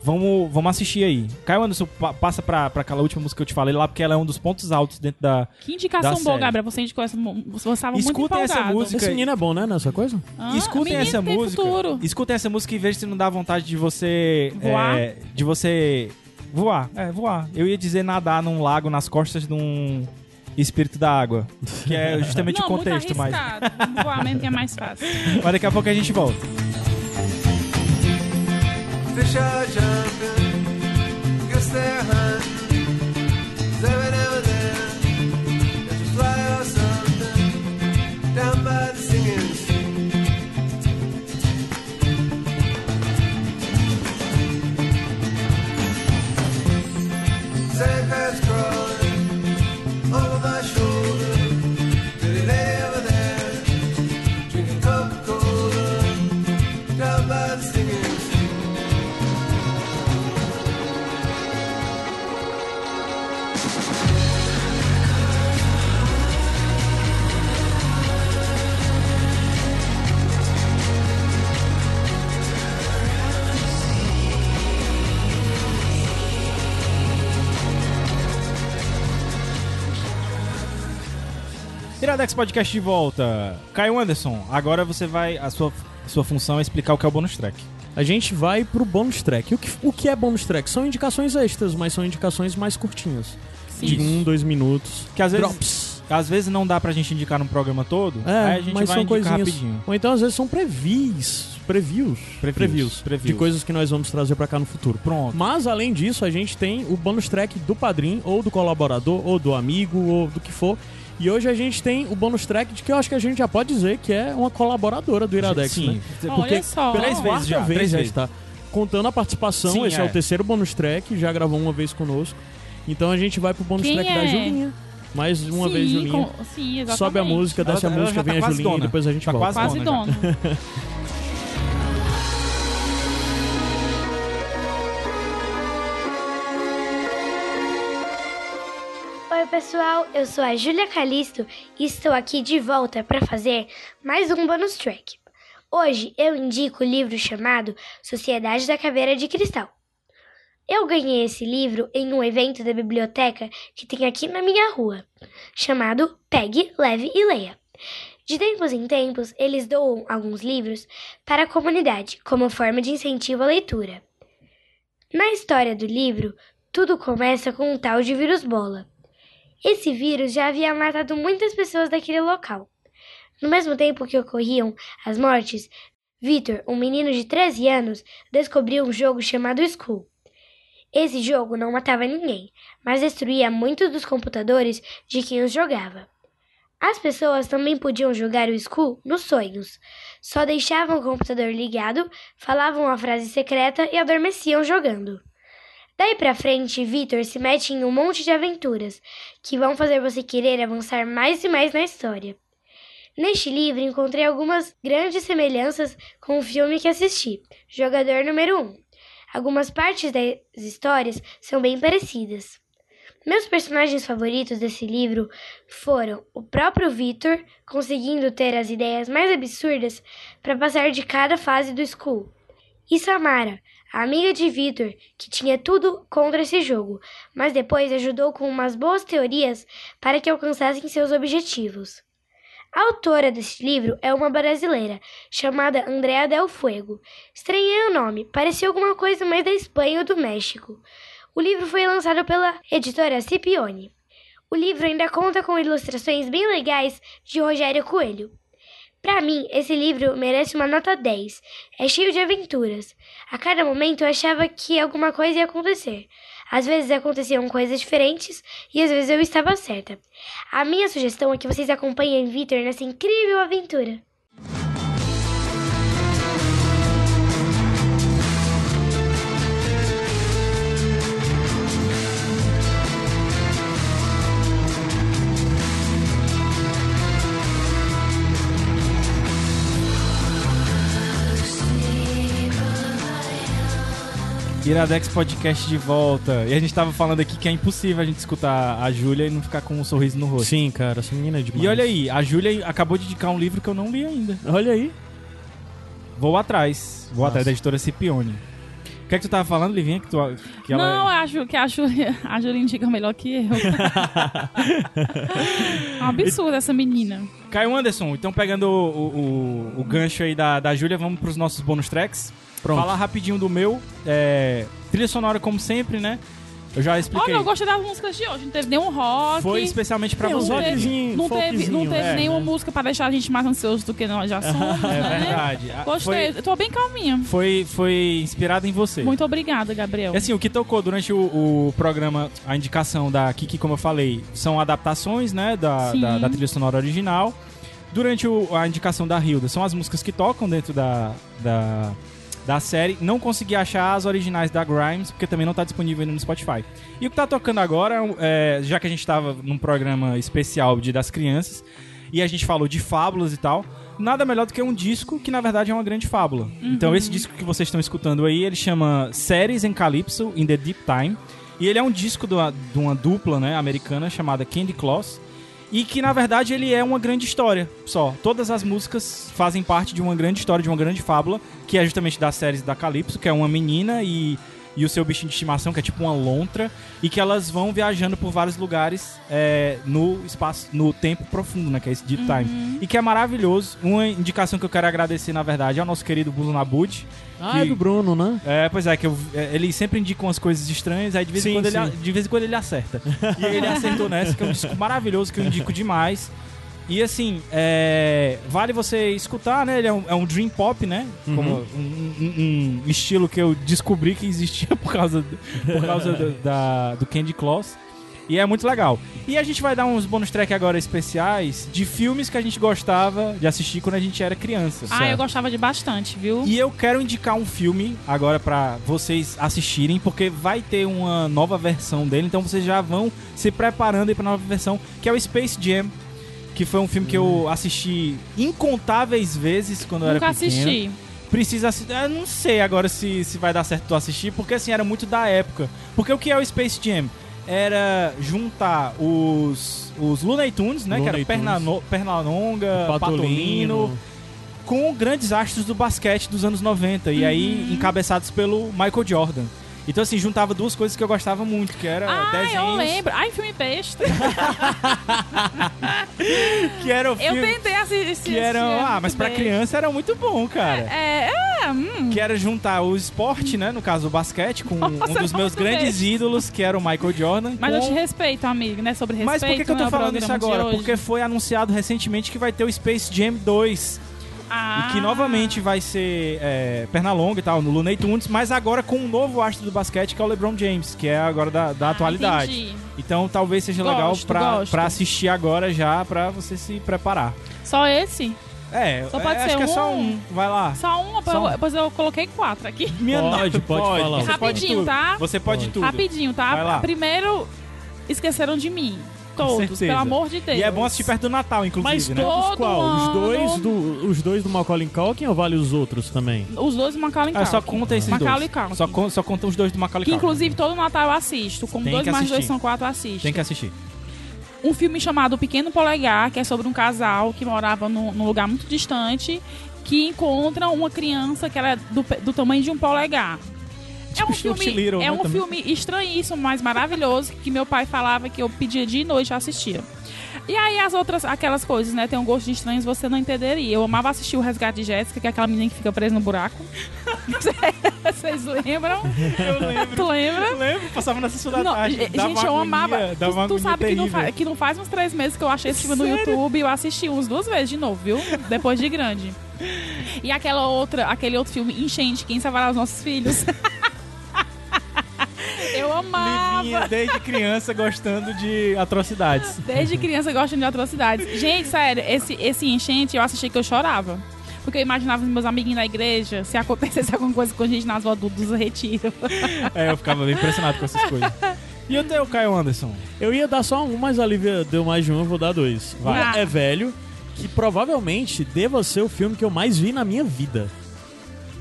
Vamos, vamos assistir aí. Caio Anderson, pa- passa pra, pra aquela última música que eu te falei lá, porque ela é um dos pontos altos dentro da. Que indicação Da boa. Gabriel. Você indicou essa. mu- Você estava muito Escutem essa empolgado. música. Esse menino é bom, né, nessa coisa? Ah, escutem essa tem música. Futuro. Escutem essa música e vejam se não dá vontade de você. Voar? é, de você. Voar. É, voar. Eu ia dizer nadar num lago nas costas de um espírito da água. Que é justamente Não, o contexto, muito mas. Voar mesmo que é mais fácil. <laughs> Mas daqui a pouco a gente volta. düşeceğim gün Gösteren Zevenemeden Iradex Podcast de volta. Caio Anderson, agora você vai. A sua, a sua função é explicar o que é o bônus track. A gente vai pro bônus track. O que, o que é bônus track? São indicações extras, mas são indicações mais curtinhas. De Isso. um, dois minutos. Que às vezes, Drops. às vezes não dá pra gente indicar no programa todo, É, aí a gente mas vai são coisinhas. rapidinho. Ou então às vezes são previews. Previews. Previews, previews. De coisas que nós vamos trazer pra cá no futuro. Pronto. Mas além disso, a gente tem o bônus track do padrinho, ou do colaborador, ou do amigo, ou do que for. E hoje a gente tem o bônus track de que eu acho que a gente já pode dizer que é uma colaboradora do Iradex, Sim. né? Olha Porque só. pela Três vezes já, vez três já vezes. está. Contando a participação, Sim, esse é. é. o terceiro bônus track, já gravou uma vez conosco. Então a gente vai pro bônus Quem track da é? Julinha. Mais uma sim, vez, Julinha. com- sim, exatamente. Sobe a música, desce Ela- a música, tá vem a Julinha dona. e depois a gente Tá volta. quase Quase dona dono. <laughs> pessoal, eu sou a Júlia Calisto e estou aqui de volta para fazer mais um bonus track. Hoje eu indico o livro chamado Sociedade da Caveira de Cristal. Eu ganhei esse livro em um evento da biblioteca que tem aqui na minha rua, chamado Pegue, Leve e Leia. De tempos em tempos, eles doam alguns livros para a comunidade como forma de incentivo à leitura. Na história do livro, tudo começa com um tal de vírus bola. Esse vírus já havia matado muitas pessoas daquele local. No mesmo tempo que ocorriam as mortes, Victor, um menino de 13 anos, descobriu um jogo chamado Skull. Esse jogo não matava ninguém, mas destruía muitos dos computadores de quem os jogava. As pessoas também podiam jogar o Skull nos sonhos. Só deixavam o computador ligado, falavam a frase secreta e adormeciam jogando. Daí pra frente, Victor se mete em um monte de aventuras que vão fazer você querer avançar mais e mais na história. Neste livro encontrei algumas grandes semelhanças com o filme que assisti, Jogador Número 1. Algumas partes das histórias são bem parecidas. Meus personagens favoritos desse livro foram o próprio Victor, conseguindo ter as ideias mais absurdas para passar de cada fase do School, e Samara, a amiga de Victor, que tinha tudo contra esse jogo, mas depois ajudou com umas boas teorias para que alcançassem seus objetivos. A autora desse livro é uma brasileira, chamada Andrea Del Fuego. Estranhei o nome, parecia alguma coisa mais da Espanha ou do México. O livro foi lançado pela editora Scipione. O livro ainda conta com ilustrações bem legais de Rogério Coelho. Para mim, esse livro merece uma nota 10. É cheio de aventuras. A cada momento eu achava que alguma coisa ia acontecer. Às vezes aconteciam coisas diferentes e às vezes eu estava certa. A minha sugestão é que vocês acompanhem Victor nessa incrível aventura. Iradex Podcast de volta. E a gente tava falando aqui que é impossível a gente escutar a Júlia e não ficar com um sorriso no rosto. Sim, cara, essa menina é demais. E olha aí, a Júlia acabou de indicar um livro que eu não li ainda. Olha aí. Vou atrás. Vou Nossa. atrás da editora Scipione. O que é que tu tava falando, Livinha? Que, tu, que ela... Não, acho que a Júlia, a Júlia indica melhor que eu. <laughs> é um absurdo essa menina. Caio Anderson, então pegando o, o, o- o gancho aí da, da Júlia, vamos pros nossos bônus tracks. Pronto. Falar rapidinho do meu. é, trilha sonora, como sempre, né? Eu já expliquei. Olha, eu gostei das músicas de hoje. Não teve nenhum rock. Foi especialmente pra você. não teve, não teve, não teve é, nenhuma né? música pra deixar a gente mais ansioso do que nós já <laughs> somos. É né? verdade. Ah, Gostei. Foi, Eu tô bem calminha. foi, foi inspirado em você. Muito obrigada, Gabriel. E assim, o que tocou durante o, o programa, a indicação da Kiki, como eu falei, são adaptações, né, da, da, da trilha sonora original. Durante o- a indicação da Hilda, são as músicas que tocam dentro da, da, da série. Não consegui achar as originais da Grimes, porque também não tá disponível ainda no Spotify. E o que tá tocando agora, é, já que a gente tava num programa especial de das crianças, e a gente falou de fábulas e tal, nada melhor do que um disco que na verdade é uma grande fábula. Então esse disco que vocês estão escutando aí, ele chama Séries em Calypso in the Deep Time. E ele é um disco de uma, de uma dupla né, americana chamada Candy Claus. E que na verdade ele é uma grande história só. Todas as músicas fazem parte de uma grande história, de uma grande fábula, que é justamente das séries da Calypso, que é uma menina e, e o seu bichinho de estimação, que é tipo uma lontra, e que elas vão viajando por vários lugares é, no espaço, no tempo profundo, né? Que é esse deep time. E que é maravilhoso. Uma indicação que eu quero agradecer, na verdade, é ao nosso querido Bruno Nabud. Ah, é que- do Bruno, né? É, pois é, que eu- é, ele sempre indica umas coisas estranhas, aí de vez, em Sim, quando ele, sim. de vez em quando ele acerta. E ele acertou nessa, que é um disco maravilhoso, que eu indico demais. E assim, é, vale você escutar, né? Ele é um, é um dream pop, né? Como um, um- um estilo que eu descobri que existia <laughs> por causa, do, por causa do, da, do Candy Claus. E é muito legal. E a gente vai dar uns bônus track agora especiais de filmes que a gente gostava de assistir quando a gente era criança. Ah, eu gostava de bastante, viu? E eu quero indicar um filme agora pra vocês assistirem, porque vai ter uma nova versão dele, então vocês já vão se preparando aí pra nova versão, que é o Space Jam, que foi um filme que eu assisti incontáveis vezes quando eu Nunca era pequeno. assisti. Precisa assistir. Eu não sei agora se, se vai dar certo tu assistir, porque assim, era muito da época. Porque o que é o Space Jam? Era juntar os, os Looney Tunes, né? que Looney era Pernano, Pernalonga, Patolino, com grandes astros do basquete dos anos 90 e aí encabeçados pelo Michael Jordan. Então assim, juntava duas coisas que eu gostava muito, que era Ah, desenhos, eu lembro. Ai, filme besta. <laughs> que era o Eu filme tentei assistir. que eram, esse ah, mas pra criança era muito bom, cara. É, é, hum. Que era juntar o esporte, né, no caso o basquete, com Nossa, um dos meus grandes ídolos, que era o Michael Jordan. Mas eu com- te respeito, amigo, né? Sobre respeito. Mas por que, que eu tô é falando isso agora? Porque foi anunciado recentemente que vai ter o Space Jam 2. Ah. E que novamente vai ser é, Pernalonga e tal, no Looney Tunes, mas agora com um novo astro do basquete, que é o LeBron James, que é agora da, da Ah, atualidade. entendi. Então talvez seja legal Gosto, pra, gosto. pra assistir agora já, pra você se preparar. Só esse? É, Só pode é, acho ser que é só um? um. Vai lá. Só um? Só um. Depois eu coloquei quatro aqui. <laughs> Minha Pode, nossa, pode falar. Você pode Rapidinho, tudo. tá? Você pode, Pode. tudo. Rapidinho, Vai lá. tá? Primeiro, esqueceram de mim. Todos, certeza. pelo amor de Deus. E é bom assistir perto do Natal, inclusive, Mas né? todos Todo qual? Os ano. dois, do, os dois do Macaulay Culkin ou vale os outros também? Os dois do Macaulay Ah, Culkin. só conta esses Macaulay dois. Culkin. Só, con- só conta os dois do Macaulay Que Culkin. inclusive todo Natal eu assisto. Como Tem dois que mais dois são quatro, eu assisto. Tem que assistir. Um filme chamado O Pequeno Polegar, que é sobre um casal que morava num, num lugar muito distante, que encontra uma criança que era do, pe- do tamanho de um polegar. É um filme, Little, é né, um também. filme estranhíssimo, mas maravilhoso, que meu pai falava que eu pedia dia e noite assistia. E aí as outras, aquelas coisas, né? Tem um gosto de estranhos, você não entenderia. Eu amava assistir o Resgate de Jéssica, que é aquela menina que fica presa no buraco. <laughs> Vocês lembram? Eu lembro. Tu lembra? Eu lembro, passava na sessão da Não, tarde. gente, eu agonia, amava. Tu, tu sabe que não, terrível. fa- que não faz uns três meses que eu achei esse filme no YouTube e eu assisti uns duas vezes de novo, viu? Depois de grande. E aquela outra, aquele outro filme, Enchente, Quem Salvará os Nossos Filhos. <laughs> eu amava. Livinha desde criança gostando de atrocidades. Desde criança gostando de atrocidades. Gente, sério, esse, esse enchente eu assisti que eu chorava. Porque eu imaginava os meus amiguinhos da igreja, se acontecesse <laughs> alguma coisa com a gente nas voltas dos retiros. É, eu ficava bem impressionado com essas coisas. E o teu, Caio Anderson? Eu ia dar só um, mas a Lívia deu mais de um, eu vou dar dois. Vai. Um é velho, que provavelmente deva ser o filme que eu mais vi na minha vida.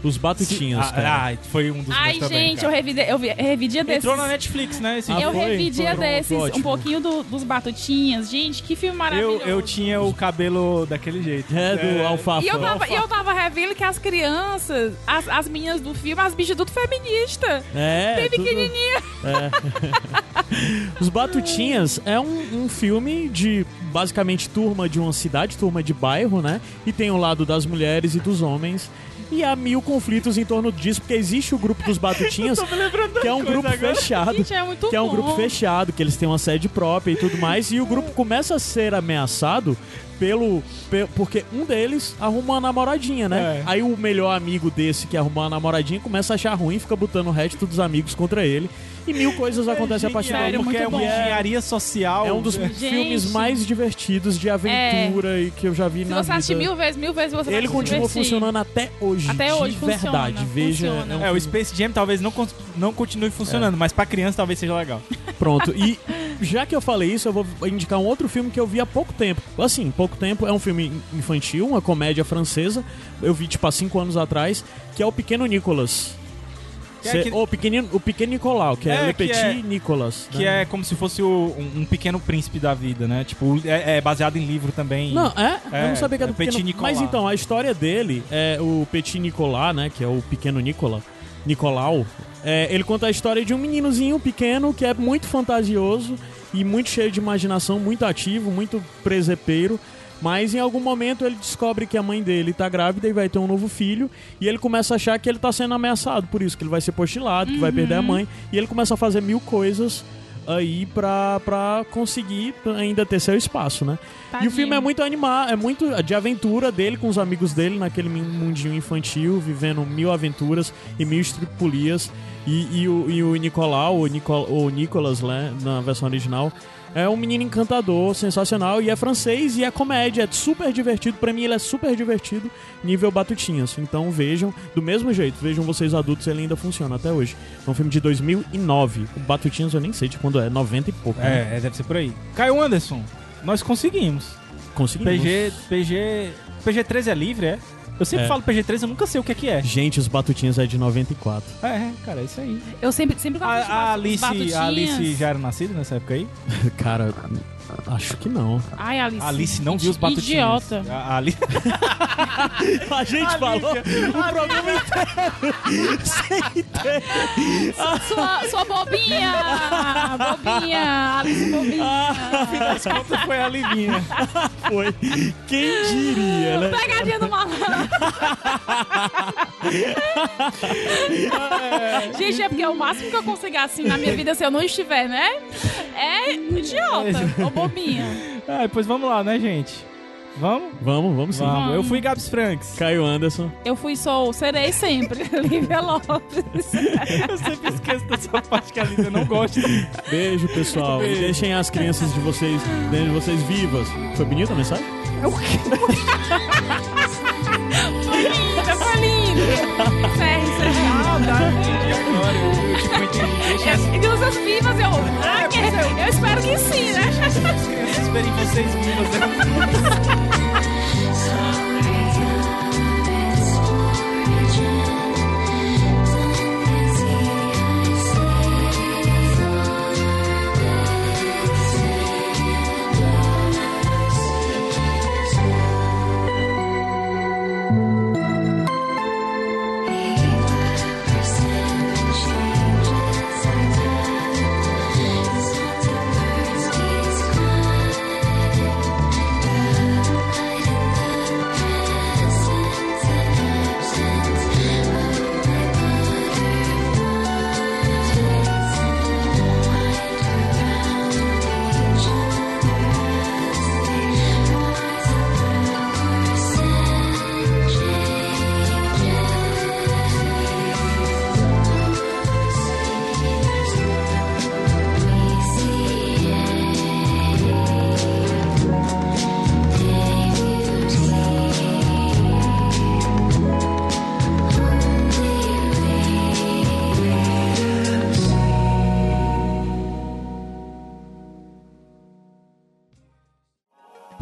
Os Batutinhas, cara. ah, foi um dos Ai, meus também, gente, cara. eu revi, eu vi, revi dia desses. Entrou na Netflix, né? Esse Ah, eu foi? revi dia Pronto, desses um pouquinho do- dos Batutinhas. Gente, que filme eu, maravilhoso. eu tinha o cabelo daquele jeito. É, do Alfafa. E eu tava, e eu tava revendo que as crianças, as, as meninas do filme, as bichas tudo feminista. É, Bem tudo- pequenininha. <laughs> Os Batutinhas é um, um filme de basicamente turma de uma cidade, turma de bairro, né? E tem o lado das mulheres e dos homens. E há mil conflitos em torno disso, porque existe o grupo dos <laughs> Batutinhas, que é um grupo fechado. Gente, é muito que é um bom. grupo fechado, que eles têm uma sede própria e tudo mais, e o grupo começa a ser ameaçado pelo, pe- porque um deles arruma uma namoradinha, né? É. Aí o melhor amigo desse que arrumou uma namoradinha começa a achar ruim, fica botando o resto dos amigos contra ele, e mil coisas acontecem a partir daí. porque é uma engenharia social. É um dos Gente. filmes mais divertidos de aventura e que eu já vi Se na você assistir vida. mil vezes, mil vezes você Ele continua divertir. funcionando até hoje. Até hoje de funciona, verdade. Veja. funciona. é um É, o Space Jam talvez não, não continue funcionando, mas pra criança talvez seja legal. Pronto. E já que eu falei isso, eu vou indicar um outro filme que eu vi há pouco tempo. Assim, pouco tempo. É um filme infantil, uma comédia francesa. Eu vi, tipo, há cinco anos atrás, que é O Pequeno Nicolas. Que é Cê- aquele- ou o pequenino, o Pequeno Nicolau, que é, É, Le que Petit é- Nicolas. Que né? é como se fosse o- um, um pequeno príncipe da vida, né? Tipo, é, é baseado em livro também. Não, é? eu É, não sabia que era é do pequeno... Petit Nicolas. Mas então, a história dele é o Petit Nicolas, né? Que é o pequeno Nicola. Nicolau. É, ele conta a história de um meninozinho pequeno que é muito fantasioso e muito cheio de imaginação, muito ativo, muito presepeiro. Mas em algum momento ele descobre que a mãe dele tá grávida e vai ter um novo filho. E ele começa a achar que ele tá sendo ameaçado por isso, que ele vai ser postilado, que vai perder a mãe. E ele começa a fazer mil coisas aí pra, pra conseguir ainda ter seu espaço, né? E o Tadinho. filme é muito animado, é muito de aventura dele com os amigos dele naquele mundinho infantil, vivendo mil aventuras e mil estripulias. E, e o, e o Nicolau, o, Nicol, o Nicolas, né, na versão original, é um menino encantador, sensacional, e é francês e é comédia, é super divertido. Pra mim, ele é super divertido, nível Batutinhas. Então vejam, do mesmo jeito, vejam vocês adultos, ele ainda funciona até hoje. É um filme de 2009. O Batutinhas eu nem sei de quando é, 90 e pouco. né? É, deve ser por aí. Caio Anderson, nós conseguimos. Conseguimos. PG, PG, PG-13 é livre, é? Eu sempre É. falo PG-13, eu nunca sei o que é que é. Gente, os Batutinhas é de 94. É, cara, é isso aí. Eu sempre, sempre A, a os Alice, Batutinhas- a Alice já era nascida nessa época aí? <laughs> Cara, acho que não. Ai, Alice. A Alice não viu os batutinhos. Idiota. A, a Alice... <laughs> A gente falou o programa inteiro sem ter. Sua, sua bobinha! Bobinha! Alice bobinha! As contas foi a Livinha. Foi. Quem diria, né? Pegadinha do malandro! <laughs> Gente, é porque é o máximo que eu consigo assim na minha vida se eu não estiver, né? É idiota ou bobinha. Ah, pois vamos lá, né, gente? Vamos? Vamos, vamos sim. Vamos. Eu fui Gabs Franks. Caio Anderson. Eu fui, sou, serei sempre. <laughs> Lívia Lopes. <laughs> Eu sempre esqueço dessa parte que a Lívia não gosta. Beijo, pessoal. Beijo. Deixem as crianças de vocês, dentro de vocês vivas. Foi bonita a mensagem? <laughs> Foi linda, foi linda. Ferre, E agora? Eu, tipo, entendi. Crianças vivas, eu. Ah, que- eu espero que sim, né? crianças esperem vocês vivas. <laughs>